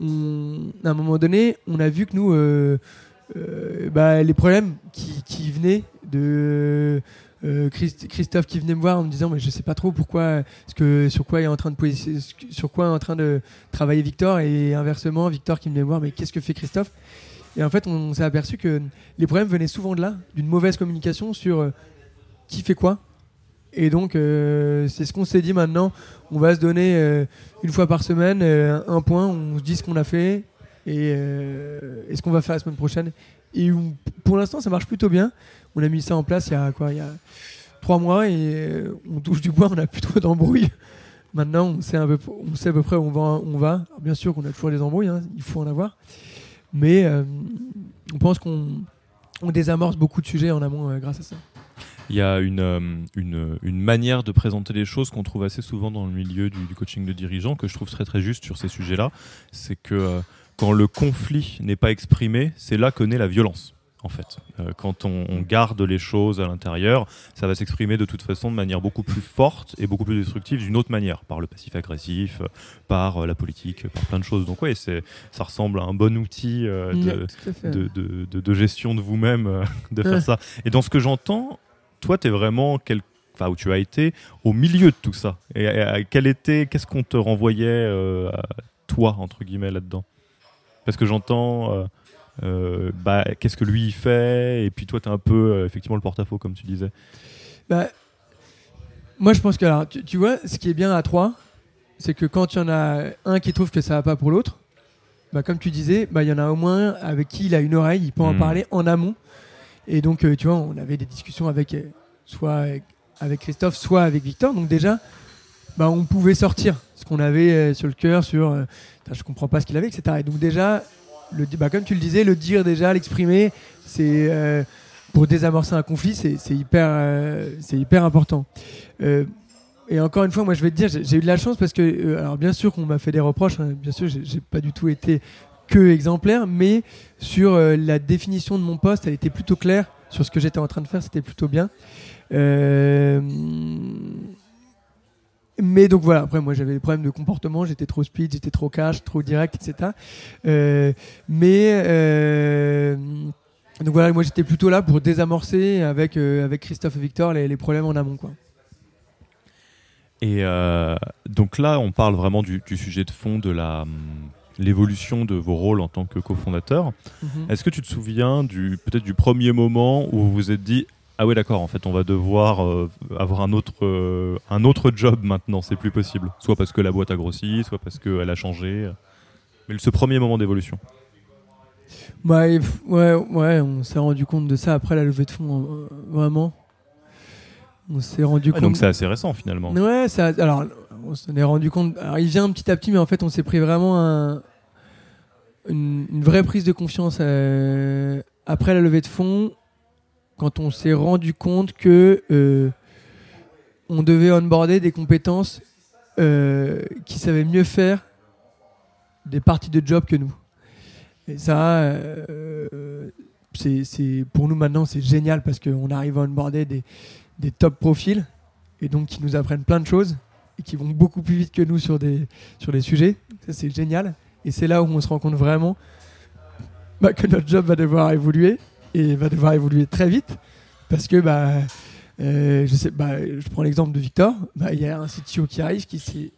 à un moment donné, on a vu que nous, euh, euh, bah, les problèmes qui, venaient de euh, Christ- Christophe qui venait me voir en me disant mais je sais pas trop pourquoi ce que sur quoi est en train de sur quoi est en train de travailler Victor et inversement Victor qui venait me voir mais qu'est-ce que fait Christophe? Et en fait on s'est aperçu que les problèmes venaient souvent de là d'une mauvaise communication sur qui fait quoi et donc euh, c'est ce qu'on s'est dit maintenant. On va se donner euh, une fois par semaine euh, un point. On se dit ce qu'on a fait et, ce qu'on va faire la semaine prochaine. Et pour l'instant ça marche plutôt bien. On a mis ça en place il y a quoi il y a trois mois et on touche du bois on a plus trop d'embrouilles. Maintenant on sait, un peu, on sait à peu près où on va, on va. Alors, bien sûr qu'on a toujours des embrouilles hein, il faut en avoir. Mais on pense qu'on on désamorce beaucoup de sujets en amont grâce à ça Il y a une, euh, une, une manière de présenter les choses qu'on trouve assez souvent dans le milieu du, du coaching de dirigeants, que je trouve très très juste sur ces sujets-là. C'est que euh, quand le conflit n'est pas exprimé, c'est là que naît la violence. En fait, Euh, quand on, on garde les choses à l'intérieur, ça va s'exprimer de toute façon de manière beaucoup plus forte et beaucoup plus destructive d'une autre manière, par le passif agressif, euh, par la politique, par plein de choses. Donc c'est ça ressemble à un bon outil de, de, de- de- de gestion de vous-même de faire Ouais. ça. Et dans ce que j'entends, toi, tu es vraiment, quel... enfin, où tu as été au milieu de tout ça. Et, quel était, qu'est-ce qu'on te renvoyait euh, à toi, entre guillemets, là-dedans? Parce que j'entends, euh, euh, bah, qu'est-ce que lui il fait, et puis toi, tu es un peu, effectivement, le porte-à-faux, comme tu disais. Bah, moi, je pense que, alors, tu, tu vois, ce qui est bien à trois, c'est que quand il y en a un qui trouve que ça va pas pour l'autre, bah, comme tu disais, bah, il y en a au moins avec qui il a une oreille, il peut en Mhm. parler en amont. Et donc, euh, tu vois, on avait des discussions avec, euh, soit avec, Christophe, soit avec Victor. Donc, déjà, bah, on pouvait sortir ce qu'on avait euh, sur le cœur, sur je comprends pas ce qu'il avait, etc. Et donc, déjà, le, bah, comme tu le disais, le dire déjà, l'exprimer, c'est. pour désamorcer un conflit, c'est hyper, c'est hyper important. Et encore une fois, moi, je vais te dire, j'ai eu de la chance parce que, alors bien sûr qu'on m'a fait des reproches, hein, bien sûr, j'ai pas du tout été que exemplaire, mais sur euh, la définition de mon poste, elle était plutôt claire. Sur ce que j'étais en train de faire, c'était plutôt bien. Euh, mais donc voilà, après moi j'avais des problèmes de comportement, j'étais trop speed, j'étais trop cash, trop direct, etc. Euh, mais donc voilà, moi j'étais plutôt là pour désamorcer avec, avec Christophe et Victor les, problèmes en amont. Quoi. Et donc là, on parle vraiment du, sujet de fond de la l'évolution de vos rôles en tant que cofondateur. Est-ce que tu te souviens du peut-être du premier moment où vous vous êtes dit ah ouais d'accord en fait on va devoir euh, avoir un autre euh, un autre job maintenant c'est plus possible soit parce que la boîte a grossi soit parce qu'elle a changé mais ce premier moment d'évolution Bah, ouais, ouais, on s'est rendu compte de ça après la levée de fonds, euh, vraiment. On s'est rendu Ouais, compte. donc c'est assez récent finalement Ouais, ça, alors on s'en rendu compte. Il vient petit à petit, mais en fait on s'est pris vraiment un- une, vraie prise de confiance euh, après la levée de fonds, quand on s'est rendu compte que euh, on devait onboarder des compétences euh, qui savaient mieux faire des parties de job que nous. Et ça, c'est- pour nous maintenant, c'est génial parce qu'on arrive à onboarder des, des top profils et donc qui nous apprennent plein de choses et qui vont beaucoup plus vite que nous sur des, sur des sujets. C'est génial. Et c'est là où on se rend compte vraiment bah, que notre job va devoir évoluer et va devoir évoluer très vite parce que bah, euh, je, sais, bah, je prends l'exemple de Victor. Bah, Il y a un CTO qui arrive qui sait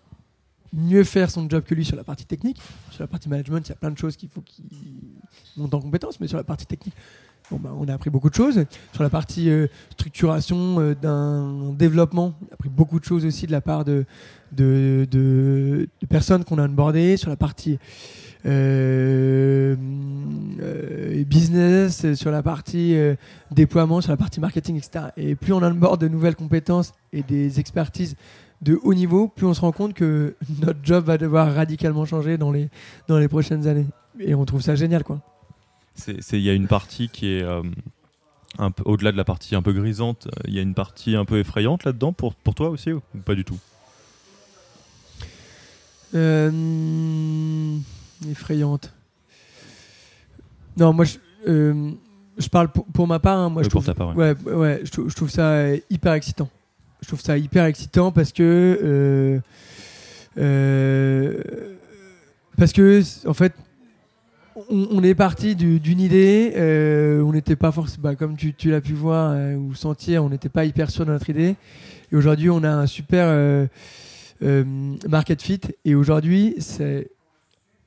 mieux faire son job que lui sur la partie technique. Sur la partie management, il y a plein de choses qu'il faut qu'il monte en compétence, mais sur la partie technique, bah, on a appris beaucoup de choses. Sur la partie euh, structuration euh, d'un développement, on a appris beaucoup de choses aussi de la part de, personnes qu'on a onboardées. Sur la partie euh, business, sur la partie déploiement, sur la partie marketing, etc. Et plus on a bord de nouvelles compétences et des expertises de haut niveau, plus on se rend compte que notre job va devoir radicalement changer dans les, dans les prochaines années. Et on trouve ça génial, quoi. Il y a une partie qui est peu au-delà de la partie un peu grisante. Il y a une partie un peu effrayante là-dedans pour, pour toi aussi ou pas du tout? Effrayante. Non, moi je, je parle pour, ma part. Hein, moi, je trouve, ouais, ouais, je, je, trouve ça hyper excitant je trouve ça hyper excitant parce que euh, euh, parce que en fait on, est parti d'une idée euh, on n'était pas forcément bah, comme tu, l'as pu voir ou sentir on n'était pas hyper sûr de notre idée. Et aujourd'hui on a un super market fit. Et aujourd'hui c'est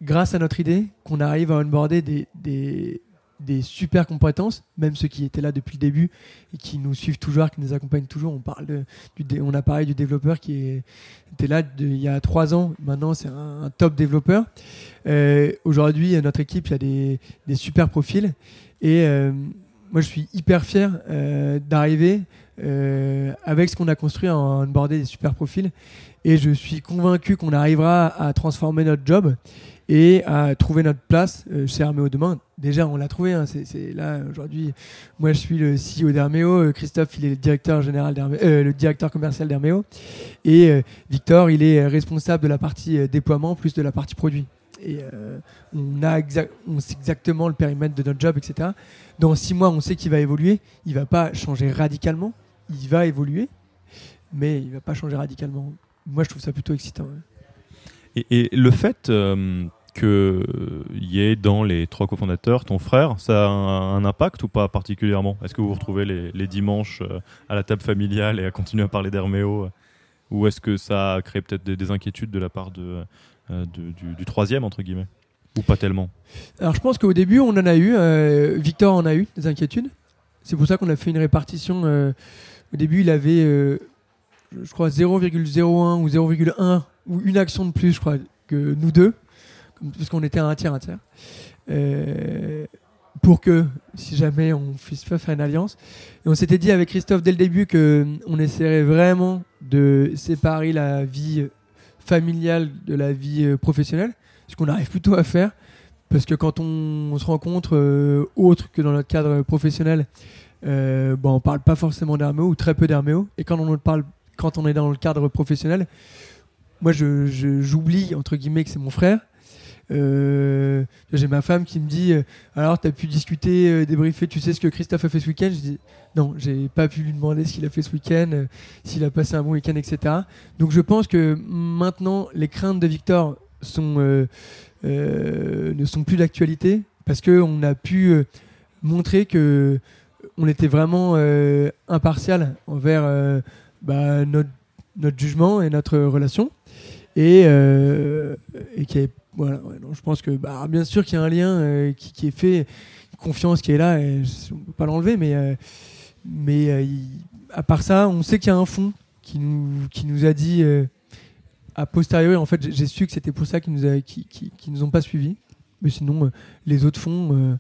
grâce à notre idée qu'on arrive à onboarder des, des des super compétences, même ceux qui étaient là depuis le début et qui nous suivent toujours, qui nous accompagnent toujours. On parle du, on a parlé du développeur qui était là il y a trois ans. Maintenant, c'est un, top développeur. Euh, aujourd'hui, notre équipe, a des, super profils. Et euh, moi, je suis hyper fier euh, d'arriver avec ce qu'on a construit en onboarder des super profils. Et je suis convaincu qu'on arrivera à transformer notre job et à trouver notre place euh, chez Herméo demain. Déjà, on l'a trouvé. Hein, c'est là aujourd'hui. Moi, je suis le CEO d'Herméo. Euh, Christophe, il est le directeur général euh, le directeur commercial d'Herméo. Et Victor, il est responsable de la partie déploiement plus de la partie produit. Et on a sait exactement le périmètre de notre job, etc. Dans six mois, on sait qu'il va évoluer. Il va pas changer radicalement. Il va évoluer, mais il va pas changer radicalement. Moi, je trouve ça plutôt excitant. Et, le fait qu'il y ait dans les trois cofondateurs ton frère, ça a un, impact ou pas particulièrement? Est-ce que vous vous retrouvez les, dimanches euh, à la table familiale et à continuer à parler d'Herméo euh, Ou est-ce que ça a créé peut-être des, inquiétudes de la part de, euh, du, troisième, entre guillemets? Ou pas tellement? Alors je pense qu'au début, on en a eu. Victor en a eu des inquiétudes. C'est pour ça qu'on a fait une répartition. au début, il avait, je crois, 0,01 ou 0,1 ou une action de plus, je crois, que nous deux parce qu'on était un tiers, un tiers, euh, pour que, si jamais on puisse faire une alliance. On s'était dit avec Christophe dès le début qu'on essaierait vraiment de séparer la vie familiale de la vie euh, professionnelle, ce qu'on arrive plutôt à faire, parce que quand on, se rencontre euh, autre que dans notre cadre professionnel, euh, bon, on parle pas forcément d'Herméo ou très peu d'Herméo, et quand on parle, quand on est dans le cadre professionnel, moi je j'oublie entre guillemets que c'est mon frère euh, j'ai ma femme qui me dit euh, Alors, tu as pu discuter, euh, débriefer, tu sais ce que Christophe a fait ce week-end? Je dis Non, j'ai pas pu lui demander ce qu'il a fait ce week-end, s'il a passé un bon week-end, etc. Donc, je pense que maintenant, les craintes de Victor ne sont plus d'actualité parce qu'on a pu montrer que on était vraiment impartial envers bah, notre, jugement et notre relation et, et qui avait je pense que bah, bien sûr qu'il y a un lien euh, qui, est fait, confiance qui est là, et on ne peut pas l'enlever, mais, euh, euh, à part ça, on sait qu'il y a un fond qui nous, qui nous a dit a posteriori, en fait, j'ai su que c'était pour ça qu'ils nous, qui, qui, nous ont pas suivis. Mais sinon, les autres fonds,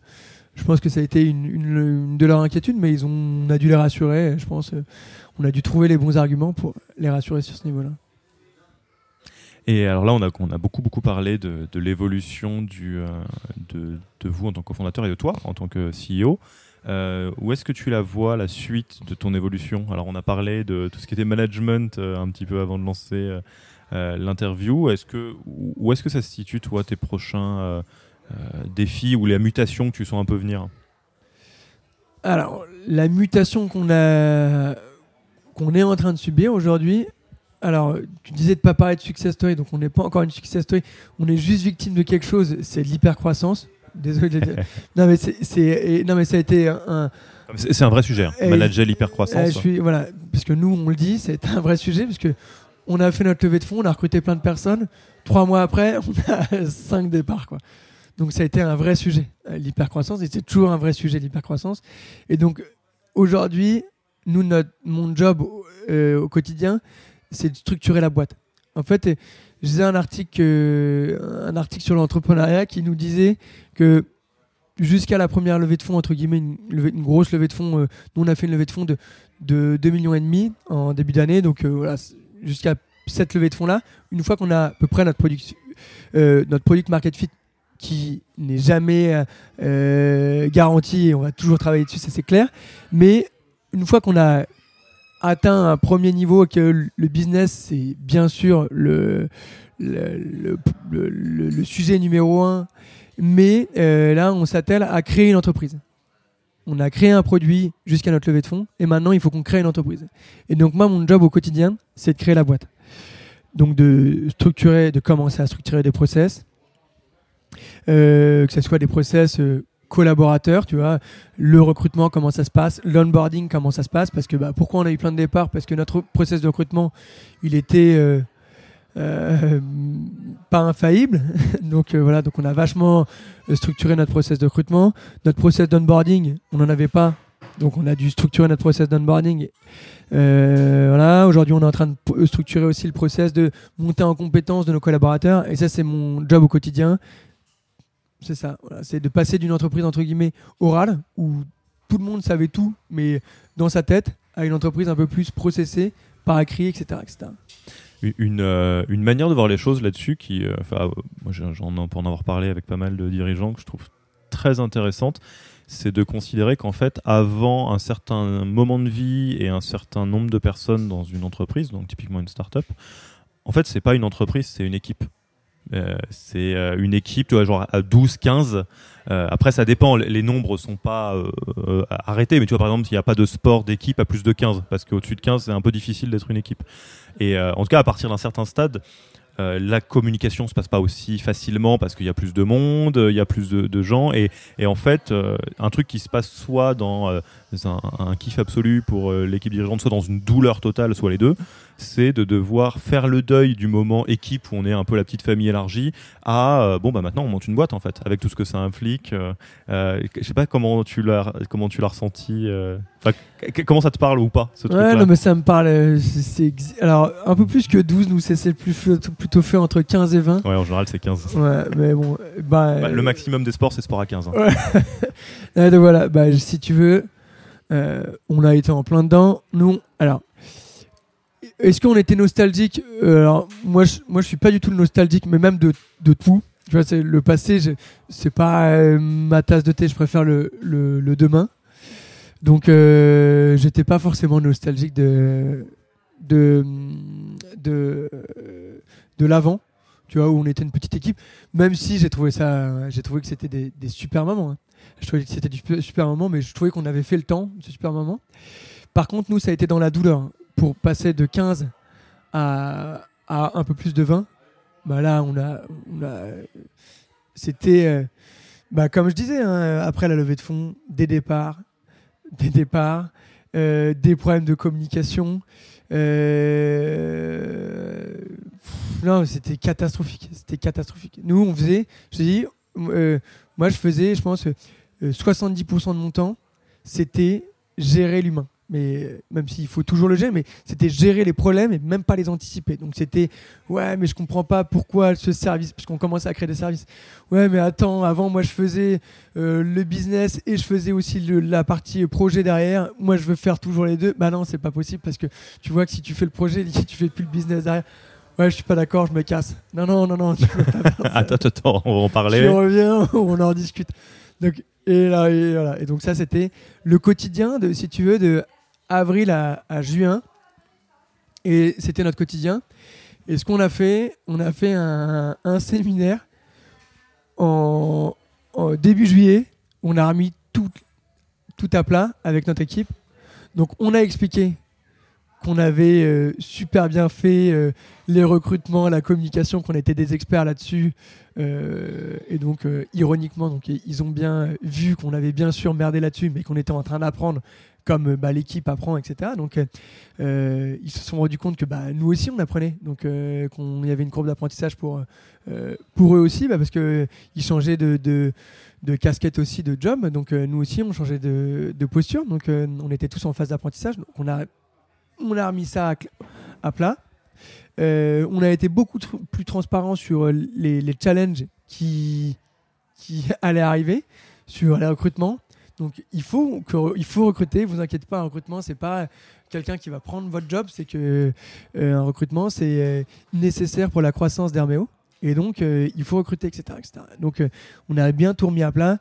je pense que ça a été une, une, de leurs inquiétudes, mais ils ont, on a dû les rassurer. Je pense, on a dû trouver les bons arguments pour les rassurer sur ce niveau-là. Et alors là, on a, beaucoup, beaucoup parlé de, l'évolution euh, de, de, vous en tant que cofondateur et de toi en tant que CEO. Euh, où est-ce que tu la vois, la suite de ton évolution? Alors, on a parlé de tout ce qui était management euh, un petit peu avant de lancer l'interview. Est-ce que, où est-ce que ça se situe, toi, tes prochains défis ou les mutations que tu sens un peu venir? Alors, la mutation qu'on a qu'on est en train de subir aujourd'hui, alors, tu disais de pas parler de success story, donc on n'est pas encore une success story. On est juste victime de quelque chose, c'est l'hypercroissance. Désolé de dire. non, mais c'est, non, mais ça a été un. C'est un vrai sujet, hein. manager l'hypercroissance. je suis, voilà, parce que nous, on le dit, c'est un vrai sujet, parce que on a fait notre levée de fonds, on a recruté plein de personnes. Trois mois après, on a cinq départs, quoi. Donc ça a été un vrai sujet, l'hypercroissance, et c'est toujours un vrai sujet, l'hypercroissance. Et donc aujourd'hui, nous, notre, mon job euh, au quotidien, c'est de structurer la boîte. En fait, et je un article, euh, un article sur l'entrepreneuriat qui nous disait que jusqu'à la première levée de fonds, entre guillemets, une, levée- grosse levée de fonds, euh, nous on a fait une levée de fonds de, de 2 millions et demi en début d'année, donc euh, voilà, jusqu'à cette levée de fonds là, une fois qu'on a à peu près notre product, euh, notre product market fit qui n'est jamais euh, euh, garanti et on va toujours travailler dessus, ça c'est clair, mais une fois qu'on a atteint un premier niveau que le business c'est bien sûr le sujet numéro un mais euh, là, on s'attelle à créer une entreprise. On a créé un produit jusqu'à notre levée de fonds, et maintenant, il faut qu'on crée une entreprise. Et donc, moi, mon job au quotidien, c'est de créer la boîte. Donc, de structurer, de commencer à structurer des process, euh, que ce soit des process euh, collaborateurs, tu vois, le recrutement, comment ça se passe, l'onboarding, comment ça se passe, parce que bah, pourquoi on a eu plein de départs? Parce que notre process de recrutement, il était euh, euh, pas infaillible. donc euh, voilà, donc on a vachement structuré notre process de recrutement. Notre process d'onboarding, on n'en avait pas. Donc on a dû structurer notre process d'onboarding. Voilà, aujourd'hui on est en train de structurer aussi le process de monter en compétence de nos collaborateurs. Et ça c'est mon job au quotidien. C'est ça, c'est de passer d'une entreprise entre guillemets orale où tout le monde savait tout, mais dans sa tête, à une entreprise un peu plus processée, par écrit, etc. etc. Une, euh, une manière de voir les choses là-dessus qui, euh, enfin, euh, moi j'en ai pour en avoir parlé avec pas mal de dirigeants que je trouve très intéressante, c'est de considérer qu'en fait, avant un certain moment de vie et un certain nombre de personnes dans une entreprise, donc typiquement une start-up, en fait, c'est pas une entreprise, c'est une équipe. Euh, c'est euh, une équipe, tu vois, genre à 12, 15. Euh, après, ça dépend, les nombres sont pas arrêtés, mais tu vois, par exemple, il n'y a pas de sport d'équipe à plus de 15, parce qu'au-dessus de 15, c'est un peu difficile d'être une équipe. Et en tout cas, à partir d'un certain stade, la communication se passe pas aussi facilement parce qu'il y a plus de monde, il y a plus de, gens, et, en fait, un truc qui se passe soit dans un, kiff absolu pour l'équipe dirigeante, soit dans une douleur totale, soit les deux, c'est de devoir faire le deuil du moment équipe où on est un peu la petite famille élargie à euh, bon bah maintenant on monte une boîte en fait avec tout ce que ça implique. Euh, euh, je sais pas comment tu l'as comment tu l'as ressenti. euh, comment ça te parle ou pas ce Ouais, truc-là non, mais ça me parle. euh, c'est- Alors, un peu plus que 12, nous, c'est plus, plutôt fait entre 15 et 20. Ouais, en général c'est 15. Ouais, mais bon. Bah, Bah, le maximum des sports c'est sport à 15. hein. euh, donc voilà, bah, si tu veux, on a été en plein dedans. Nous, alors, est-ce qu'on était nostalgique? Euh, Alors, moi je, moi, je suis pas du tout nostalgique, mais même de, de tout. Tu vois, c'est le passé, c'est pas euh, ma tasse de thé, je préfère le, le, demain. Donc, euh, j'étais pas forcément nostalgique de, de, de, de l'avant, tu vois, où on était une petite équipe. Même si j'ai trouvé ça, j'ai trouvé que c'était des, des super moments. hein. Je trouvais que c'était du super- moment, mais je trouvais qu'on avait fait le temps, ce super moment. Par contre, nous, ça a été dans la douleur. Pour passer de 15 à, un peu plus de 20, bah là, on a. c'était. euh, bah, comme je disais, hein, après la levée de fonds, des départs, des départs, euh, des problèmes de communication. euh, non, c'était catastrophique. C'était catastrophique. Nous, on faisait, je dis, moi, je faisais, je pense, euh, 70% de mon temps, c'était gérer l'humain. Mais même s'il faut toujours le gérer, mais c'était gérer les problèmes et même pas les anticiper. Donc c'était ouais, mais je comprends pas pourquoi ce service, puisqu'on commence à créer des services. Ouais, mais attends, avant moi je faisais euh, le business et je faisais aussi le- la partie projet derrière. Moi je veux faire toujours les deux. Bah non, c'est pas possible parce que tu vois que si tu fais le projet, tu fais plus le business derrière. Ouais, je suis pas d'accord, je me casse. Non, non, non, non. Tu peux pas faire ça. Attends, attends, on va en parler. reviens, on en discute. Donc, et, là, et, voilà. et donc ça, c'était le quotidien, de, si tu veux, de avril à, juin. Et c'était notre quotidien. Et ce qu'on a fait, on a fait un, séminaire en, début juillet. On a remis tout, tout à plat avec notre équipe. Donc on a expliqué qu'on avait euh, super bien fait euh, les recrutements, la communication, qu'on était des experts là-dessus. Euh, et donc, ironiquement, donc, ils ont bien vu qu'on avait bien sûr merdé là-dessus, mais qu'on était en train d'apprendre comme euh, bah, l'équipe apprend, etc. Donc, euh, euh, ils se sont rendus compte que bah, nous aussi, on apprenait. Donc, euh, y avait une courbe d'apprentissage pour, eux aussi, bah, parce qu'ils changeaient de, casquette aussi, de job. Donc, nous aussi, on changeait de, posture. Donc, on était tous en phase d'apprentissage. Donc, on a, remis ça à, plat. On a été beaucoup plus transparent sur les, les challenges qui, qui allaient arriver, sur les recrutements. Donc il faut, que, il faut recruter, vous inquiétez pas, un recrutement, c'est pas quelqu'un qui va prendre votre job, c'est que euh, un recrutement, c'est euh, nécessaire pour la croissance d'Herméo. Et donc, euh, il faut recruter, etc. etc. Donc, on a bien tout remis à plat.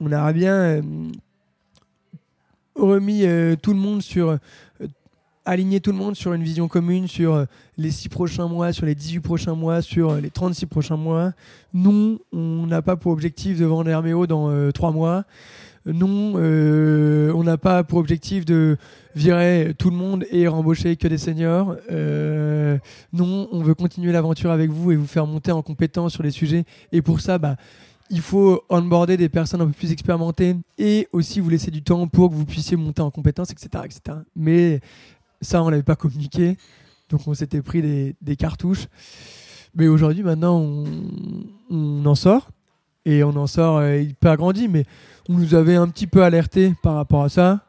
On a bien remis tout le monde sur. aligné tout le monde sur une vision commune sur les 6 prochains mois, sur les 18 prochains mois, sur les 36 prochains mois. Nous, on n'a pas pour objectif de vendre Herméo dans 3 mois. Non, euh, on n'a pas pour objectif de virer tout le monde et rembaucher que des seniors. Euh, non, on veut continuer l'aventure avec vous et vous faire monter en compétence sur les sujets. Et pour ça, bah, il faut onboarder des personnes un peu plus expérimentées et aussi vous laisser du temps pour que vous puissiez monter en compétence, etc. etc. Mais ça, on l'avait pas communiqué. Donc on s'était pris des, des cartouches. Mais aujourd'hui, maintenant, on, on en sort. Et on en sort euh, hyper grandi. Mais on nous avait un petit peu alerté par rapport à ça.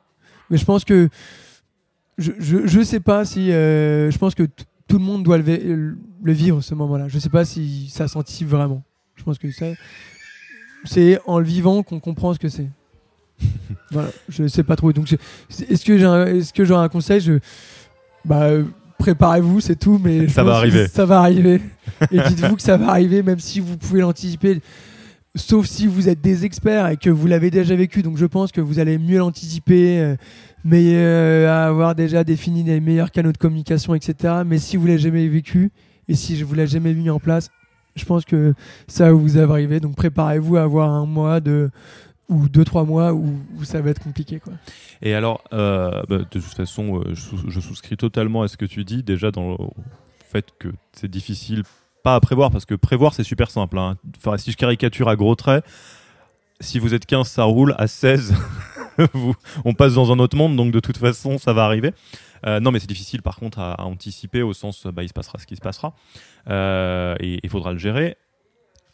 Mais je pense que je, je, je sais pas si euh, je pense que tout le monde doit le, le vivre ce moment-là. Je sais pas si ça s'anticipe vraiment. Je pense que ça c'est en le vivant qu'on comprend ce que c'est. voilà, je sais pas trop. Donc est-ce que j'ai est-ce que j'aurais un conseil? Je bah euh, préparez-vous, c'est tout mais Ça va arriver. Ça va arriver. Et dites-vous que ça va arriver même si vous pouvez l'anticiper sauf si vous êtes des experts et que vous l'avez déjà vécu. Donc je pense que vous allez mieux l'anticiper, euh, mais euh, avoir déjà défini les meilleurs canaux de communication, etc. Mais si vous l'avez jamais vécu et si je vous l'ai jamais mis en place, je pense que ça va vous arriver. Donc préparez-vous à avoir un mois ou deux trois mois où, ça va être compliqué. Et alors, euh, bah, de toute façon, je souscris totalement à ce que tu dis, déjà dans le fait que c'est difficile pas à prévoir, parce que prévoir c'est super simple. hein. Si je caricature à gros traits, si vous êtes 15, ça roule, à 16, vous- on passe dans un autre monde, donc de toute façon, ça va arriver. Euh, non, mais c'est difficile par contre à, à anticiper au sens, bah, il se passera ce qui se passera, Euh, et il faudra le gérer.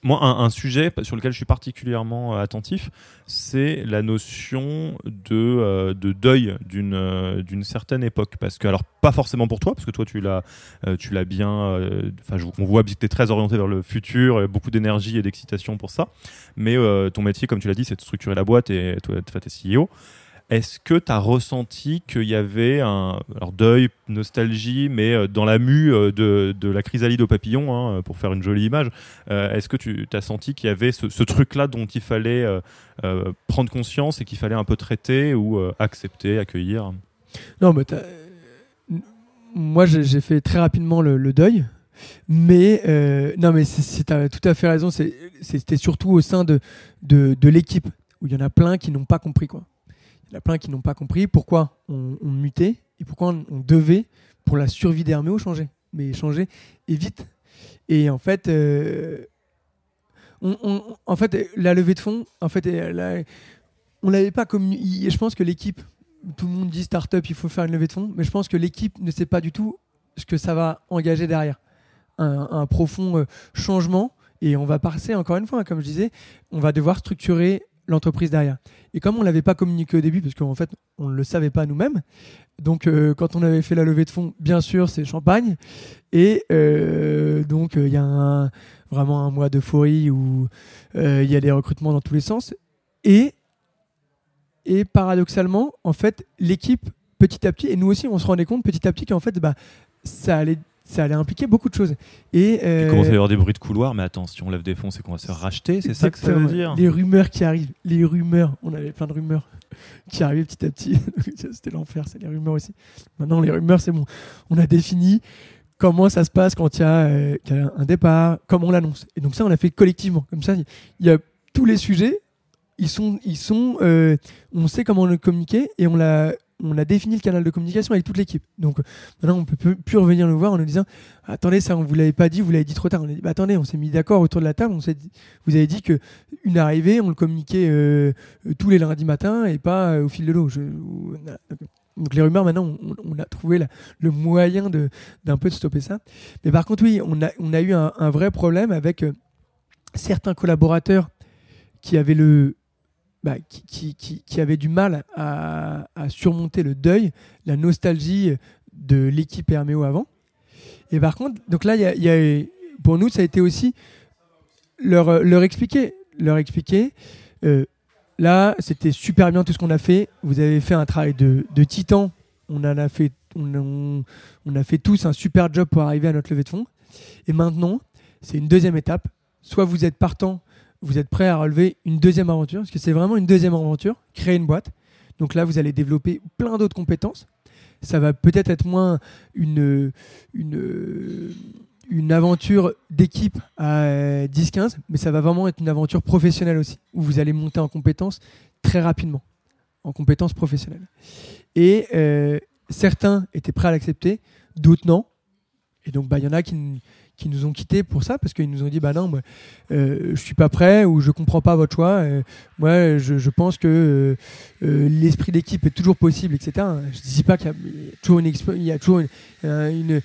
Moi, un, sujet sur lequel je suis particulièrement euh, attentif, c'est la notion de, euh, de deuil d'une euh, d'une certaine époque. Parce que, alors, pas forcément pour toi, parce que toi, tu l'as tu l'as bien. Enfin, on voit que tu es très orienté vers le futur, beaucoup d'énergie et d'excitation pour ça. Mais ton métier, comme tu l'as dit, c'est de structurer la boîte et toi, tu es CEO. Est-ce que tu as ressenti qu'il y avait un alors deuil, nostalgie, mais euh, dans la mue euh, de, la chrysalide au papillon, hein, pour faire une jolie image, euh, est-ce que tu as senti qu'il y avait ce, truc-là dont il fallait euh, euh, prendre conscience et qu'il fallait un peu traiter ou euh, accepter, accueillir? Non, mais moi j'ai fait très rapidement le, deuil. Mais euh, non, mais as tout à fait raison. c'est- C'était surtout au sein de, de, de l'équipe où il y en a plein qui n'ont pas compris. Quoi. Il y en a plein qui n'ont pas compris pourquoi on, mutait et pourquoi on, devait, pour la survie d'Herméo, changer. Mais changer et vite. Et en fait, euh, en fait, la levée de fonds, en fait, on l'avait pas communiqué. Je pense que l'équipe, tout le monde dit start-up, il faut faire une levée de fonds, mais je pense que l'équipe ne sait pas du tout ce que ça va engager derrière. Un, un profond euh, changement, et on va passer, encore une fois, hein, comme je disais, on va devoir structurer l'entreprise derrière. Et comme on ne l'avait pas communiqué au début, parce qu'en fait, on ne le savait pas nous-mêmes, donc euh, quand on avait fait la levée de fonds, bien sûr, c'est champagne, et euh, donc euh, il y a vraiment un mois d'euphorie où il y a des recrutements dans tous les sens, et et paradoxalement, en fait, l'équipe, petit à petit, et nous aussi, on se rendait compte petit à petit qu'en fait, bah, ça allait, ça allait impliquer beaucoup de choses. Et, euh, Il commence à y avoir des bruits de couloir, mais attends, si on lève des fonds, c'est qu'on va se faire racheter, c'est ça que ça veut dire Les rumeurs qui arrivent, les rumeurs, on avait plein de rumeurs qui arrivaient petit à petit. C'était l'enfer, c'est les rumeurs aussi. Maintenant, les rumeurs, c'est bon. On a défini comment ça se passe quand il y, a, euh, y a un départ, comment on l'annonce. Et donc ça, on l'a fait collectivement. Comme ça, il y a tous les sujets, ils sont, ils sont, euh, on sait comment le communiquer et on l'a, on a défini le canal de communication avec toute l'équipe. Donc maintenant, on peut plus- revenir nous voir en nous disant, attendez, ça, on vous l'avait pas dit, vous l'avez dit trop tard. On a dit, bah, attendez, on s'est mis d'accord autour de la table. On vous avez dit que une arrivée, on le communiquait euh, tous les lundis matins et pas euh, au fil de l'eau. Donc les rumeurs, maintenant, on, a trouvé le moyen d'un peu de stopper ça. Mais par contre, oui, on a, eu un, un vrai problème avec euh, certains collaborateurs qui avaient le bah, qui, qui, avaient du mal à, surmonter le deuil, la nostalgie de l'équipe Herméo avant. Et par contre, donc là, pour nous, ça a été aussi leur, expliquer. Leur expliquer. euh, là, c'était super bien tout ce qu'on a fait. Vous avez fait un travail de, titan. On a fait, on a fait tous un super job pour arriver à notre levée de fonds. Et maintenant, c'est une deuxième étape. Soit vous êtes partant, vous êtes prêt à relever une deuxième aventure, parce que c'est vraiment une deuxième aventure, créer une boîte. Donc là, vous allez développer plein d'autres compétences. Ça va peut-être être moins une, une, aventure d'équipe à 10-15, mais ça va vraiment être une aventure professionnelle aussi, où vous allez monter en compétences très rapidement, en compétences professionnelles. Et euh, certains étaient prêts à l'accepter, d'autres non. Et donc, bah, il y en a qui, qui nous ont quittés pour ça, parce qu'ils nous ont dit, bah non, moi, euh, je suis pas prêt ou je comprends pas votre choix. moi, je, pense que euh, euh, l'esprit d'équipe est toujours possible, etc. Je dis pas qu'il y a, toujours une, il y a toujours une, euh, une-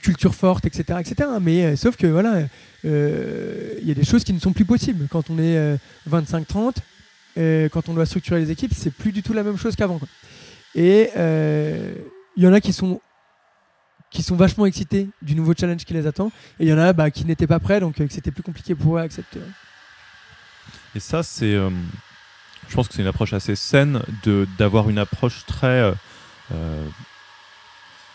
culture forte, etc., etc. Mais sauf que voilà, il y a des choses qui ne sont plus possibles quand on est euh, 25-30. euh, quand on doit structurer les équipes, c'est plus du tout la même chose qu'avant. Et il y en a qui sont qui sont vachement excités du nouveau challenge qui les attend, et il y en a bah, qui n'étaient pas prêts, donc euh, c'était plus compliqué pour eux à accepter. Et ça, c'est. euh, je pense que c'est une approche assez saine d'avoir une approche très euh,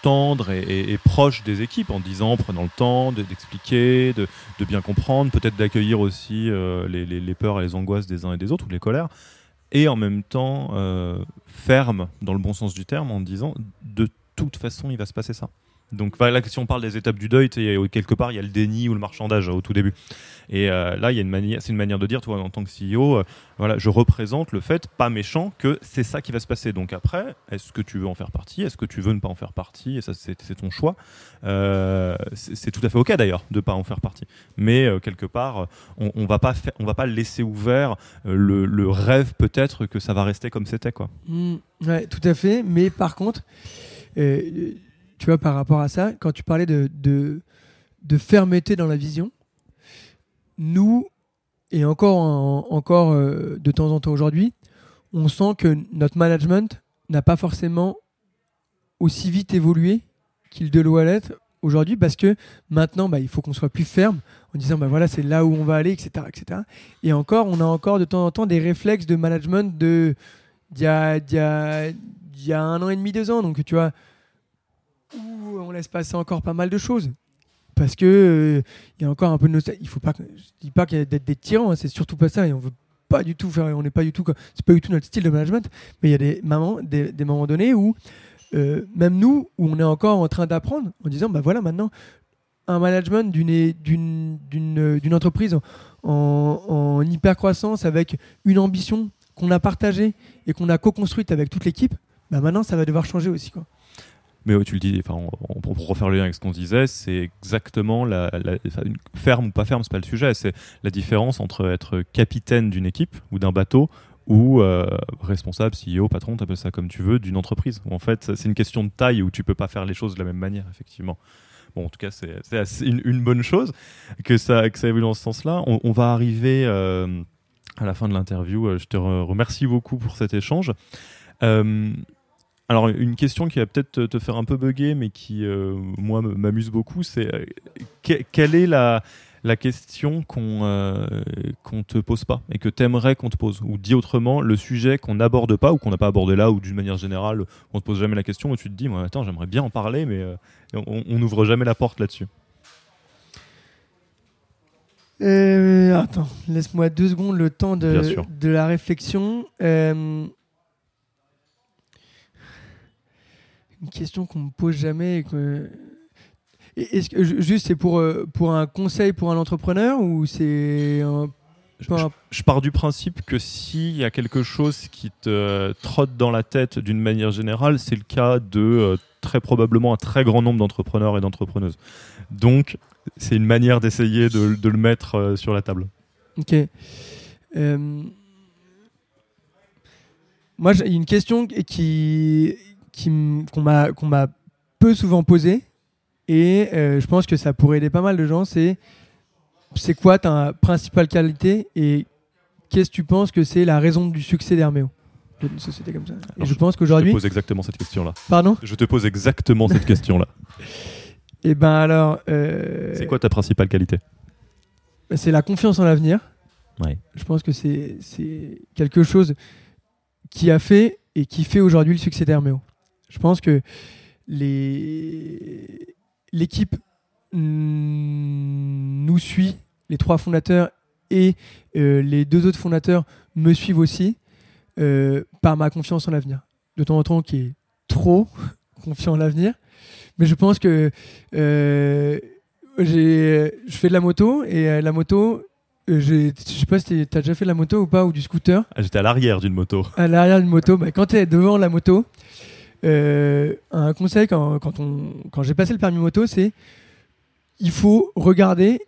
tendre et, proche des équipes en disant, prenant le temps de- d'expliquer, de, de bien comprendre, peut-être d'accueillir aussi les, les- peurs et les angoisses des uns et des autres ou les colères, et en même temps ferme dans le bon sens du terme en disant, de toute façon, il va se passer ça. Donc voilà, si on parle des étapes du deuil, quelque part il y a le déni ou le marchandage au tout début. Et euh, là, c'est une manière de dire, toi, en tant que CEO, euh, voilà, je représente le fait, pas méchant, que c'est ça qui va se passer. Donc après, est-ce que tu veux en faire partie? Est-ce que tu veux ne pas en faire partie? Et ça, c'est ton choix. Euh, c'est tout à fait ok d'ailleurs de pas en faire partie. Mais quelque part, on, on va pas laisser ouvert le, rêve peut-être que ça va rester comme c'était quoi. Mm, ouais, tout à fait. Mais par contre, tu vois, par rapport à ça, quand tu parlais de, de, fermeté dans la vision, nous, et encore, en- encore euh, de temps en temps aujourd'hui, on sent que notre management n'a pas forcément aussi vite évolué qu'il de l'être aujourd'hui parce que maintenant bah, il faut qu'on soit plus ferme en disant bah voilà c'est là où on va aller etc etc et encore on a encore de temps en temps des réflexes de management de d'il y y y a un an et demi, deux ans. Donc, tu vois, où on laisse passer encore pas mal de choses. Parce que euh, il y a encore un peu de nostalgie. Il faut pas, dis pas qu'il y a d'être des tyrans, hein, c'est surtout pas ça. Et on veut pas du tout faire, on n'est pas du tout, c'est pas du tout notre style de management. Mais il y a des moments, des, moments donnés où euh, même nous, où on est encore en train d'apprendre, en disant, bah voilà, maintenant, un management d'une d'une entreprise en, en, en hyper croissance avec une ambition qu'on a partagée et qu'on a co-construite avec toute l'équipe, bah maintenant ça va devoir changer aussi quoi. Mais tu le dis, enfin, on- on- pour refaire le lien avec ce qu'on disait, c'est exactement la, ferme ou pas ferme, c'est pas le sujet, c'est la différence entre être capitaine d'une équipe ou d'un bateau ou euh, responsable, CEO, patron, t'appelles ça comme tu veux, d'une entreprise. En fait, c'est une question de taille où tu peux pas faire les choses de la même manière, effectivement. Bon, en tout cas, c'est une, bonne chose que ça, que ça dans ce sens-là. On, va arriver euh, à la fin de l'interview. Euh, Je te re- remercie beaucoup pour cet échange. Alors, une question qui va peut-être te, faire un peu bugger, mais qui, euh, moi, m'amuse beaucoup, c'est euh, que- quelle est la, la question qu'on euh, qu'on te pose pas et que t'aimerais qu'on te pose? Ou dit autrement, le sujet qu'on n'aborde pas ou qu'on n'a pas abordé là, ou d'une manière générale, on te pose jamais la question et tu te dis, moi, attends, j'aimerais bien en parler, mais euh, on n'ouvre jamais la porte là-dessus. Attends, laisse-moi deux secondes le temps de la réflexion. Euh, une question qu'on me pose jamais. et que- Et Est-ce que juste c'est pour euh, pour un conseil pour un entrepreneur ou c'est un- Je, pars du principe que s'il y a quelque chose qui te trotte dans la tête d'une manière générale, c'est le cas de euh, très probablement un très grand nombre d'entrepreneurs et d'entrepreneuses. Donc, c'est une manière d'essayer de, de le mettre euh, sur la table. Ok. Euh, Moi, j'ai une question qui, qu'on m'a peu souvent posée et euh, je pense que ça pourrait aider pas mal de gens. C'est c'est quoi ta principale qualité et qu'est-ce que tu penses que c'est la raison du succès d'Herméo d'une société comme ça? Et je pense Je te qu'aujourd'hui, pose exactement cette question-là. pardon? Je te pose exactement cette question-là. Et ben alors. euh, C'est quoi ta principale qualité? C'est la confiance en l'avenir. Ouais. Je pense que c'est quelque chose qui a fait et qui fait aujourd'hui le succès d'Herméo. Je pense que les- l'équipe nous suit, les trois fondateurs et euh, les deux autres fondateurs me suivent aussi euh, par ma confiance en l'avenir. De temps en temps, qui est trop confiant en l'avenir. Mais je pense que euh, j'ai- je fais de la moto et la moto, je sais pas si tu as déjà fait de la moto ou pas, ou du scooter Ah, J'étais à l'arrière d'une moto. à l'arrière d'une moto, bah, quand tu es devant la moto, euh, un conseil quand, quand, j'ai passé le permis moto, c'est il faut regarder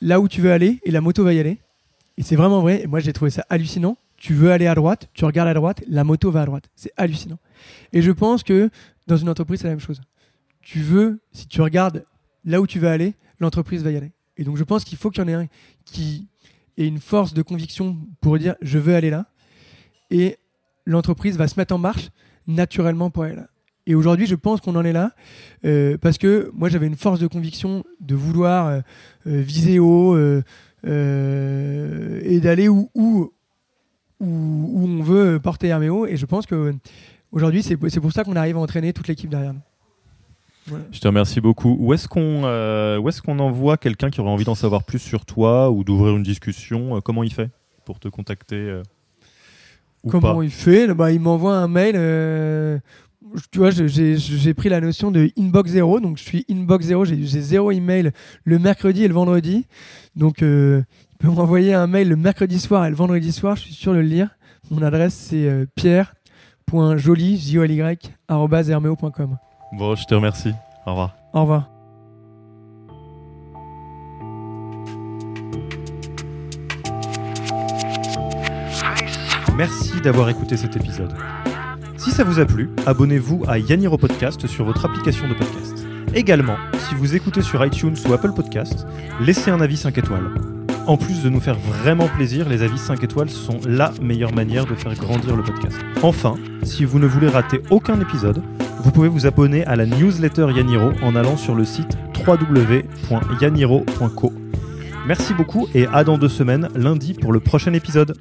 là où tu veux aller et la moto va y aller. Et c'est vraiment vrai. Et moi, j'ai trouvé ça hallucinant. Tu veux aller à droite, tu regardes à droite, la moto va à droite. C'est hallucinant. Et je pense que dans une entreprise, c'est la même chose. Tu veux, si tu regardes là où tu veux aller, l'entreprise va y aller. Et donc, je pense qu'il faut qu'il y en ait un qui ait une force de conviction pour dire je veux aller là. Et l'entreprise va se mettre en marche naturellement pour là. Et aujourd'hui, je pense qu'on en est là euh, parce que moi, j'avais une force de conviction de vouloir euh, euh, viser haut et d'aller où, où, où, on veut porter Herméo. Et je pense que aujourd'hui, c'est pour ça qu'on arrive à entraîner toute l'équipe derrière nous. Je te remercie beaucoup. Où est-ce qu'on est-ce qu'on envoie quelqu'un qui aurait envie d'en savoir plus sur toi ou d'ouvrir une discussion? Comment il fait pour te contacter ou Comment pas il fait bah, Il m'envoie un mail. euh, tu vois, j'ai pris la notion de inbox zéro. Donc, je suis inbox zéro. J'ai j'ai zéro email le mercredi et le vendredi. Donc, euh, il peut m'envoyer un mail le mercredi soir et le vendredi soir. Je suis sûr de le lire. Mon adresse, c'est euh, pierre.joly. Bon, je te remercie. Au revoir. Au revoir. Merci d'avoir écouté cet épisode. Si ça vous a plu, abonnez-vous à Yaniro Podcast sur votre application de podcast. Également, si vous écoutez sur iTunes ou Apple Podcast, laissez un avis 5 étoiles. En plus de nous faire vraiment plaisir, les avis 5 étoiles sont la meilleure manière de faire grandir le podcast. Enfin, si vous ne voulez rater aucun épisode, vous pouvez vous abonner à la newsletter Yaniro en allant sur le site www.yaniro.co. Merci beaucoup et à dans deux semaines, lundi, pour le prochain épisode.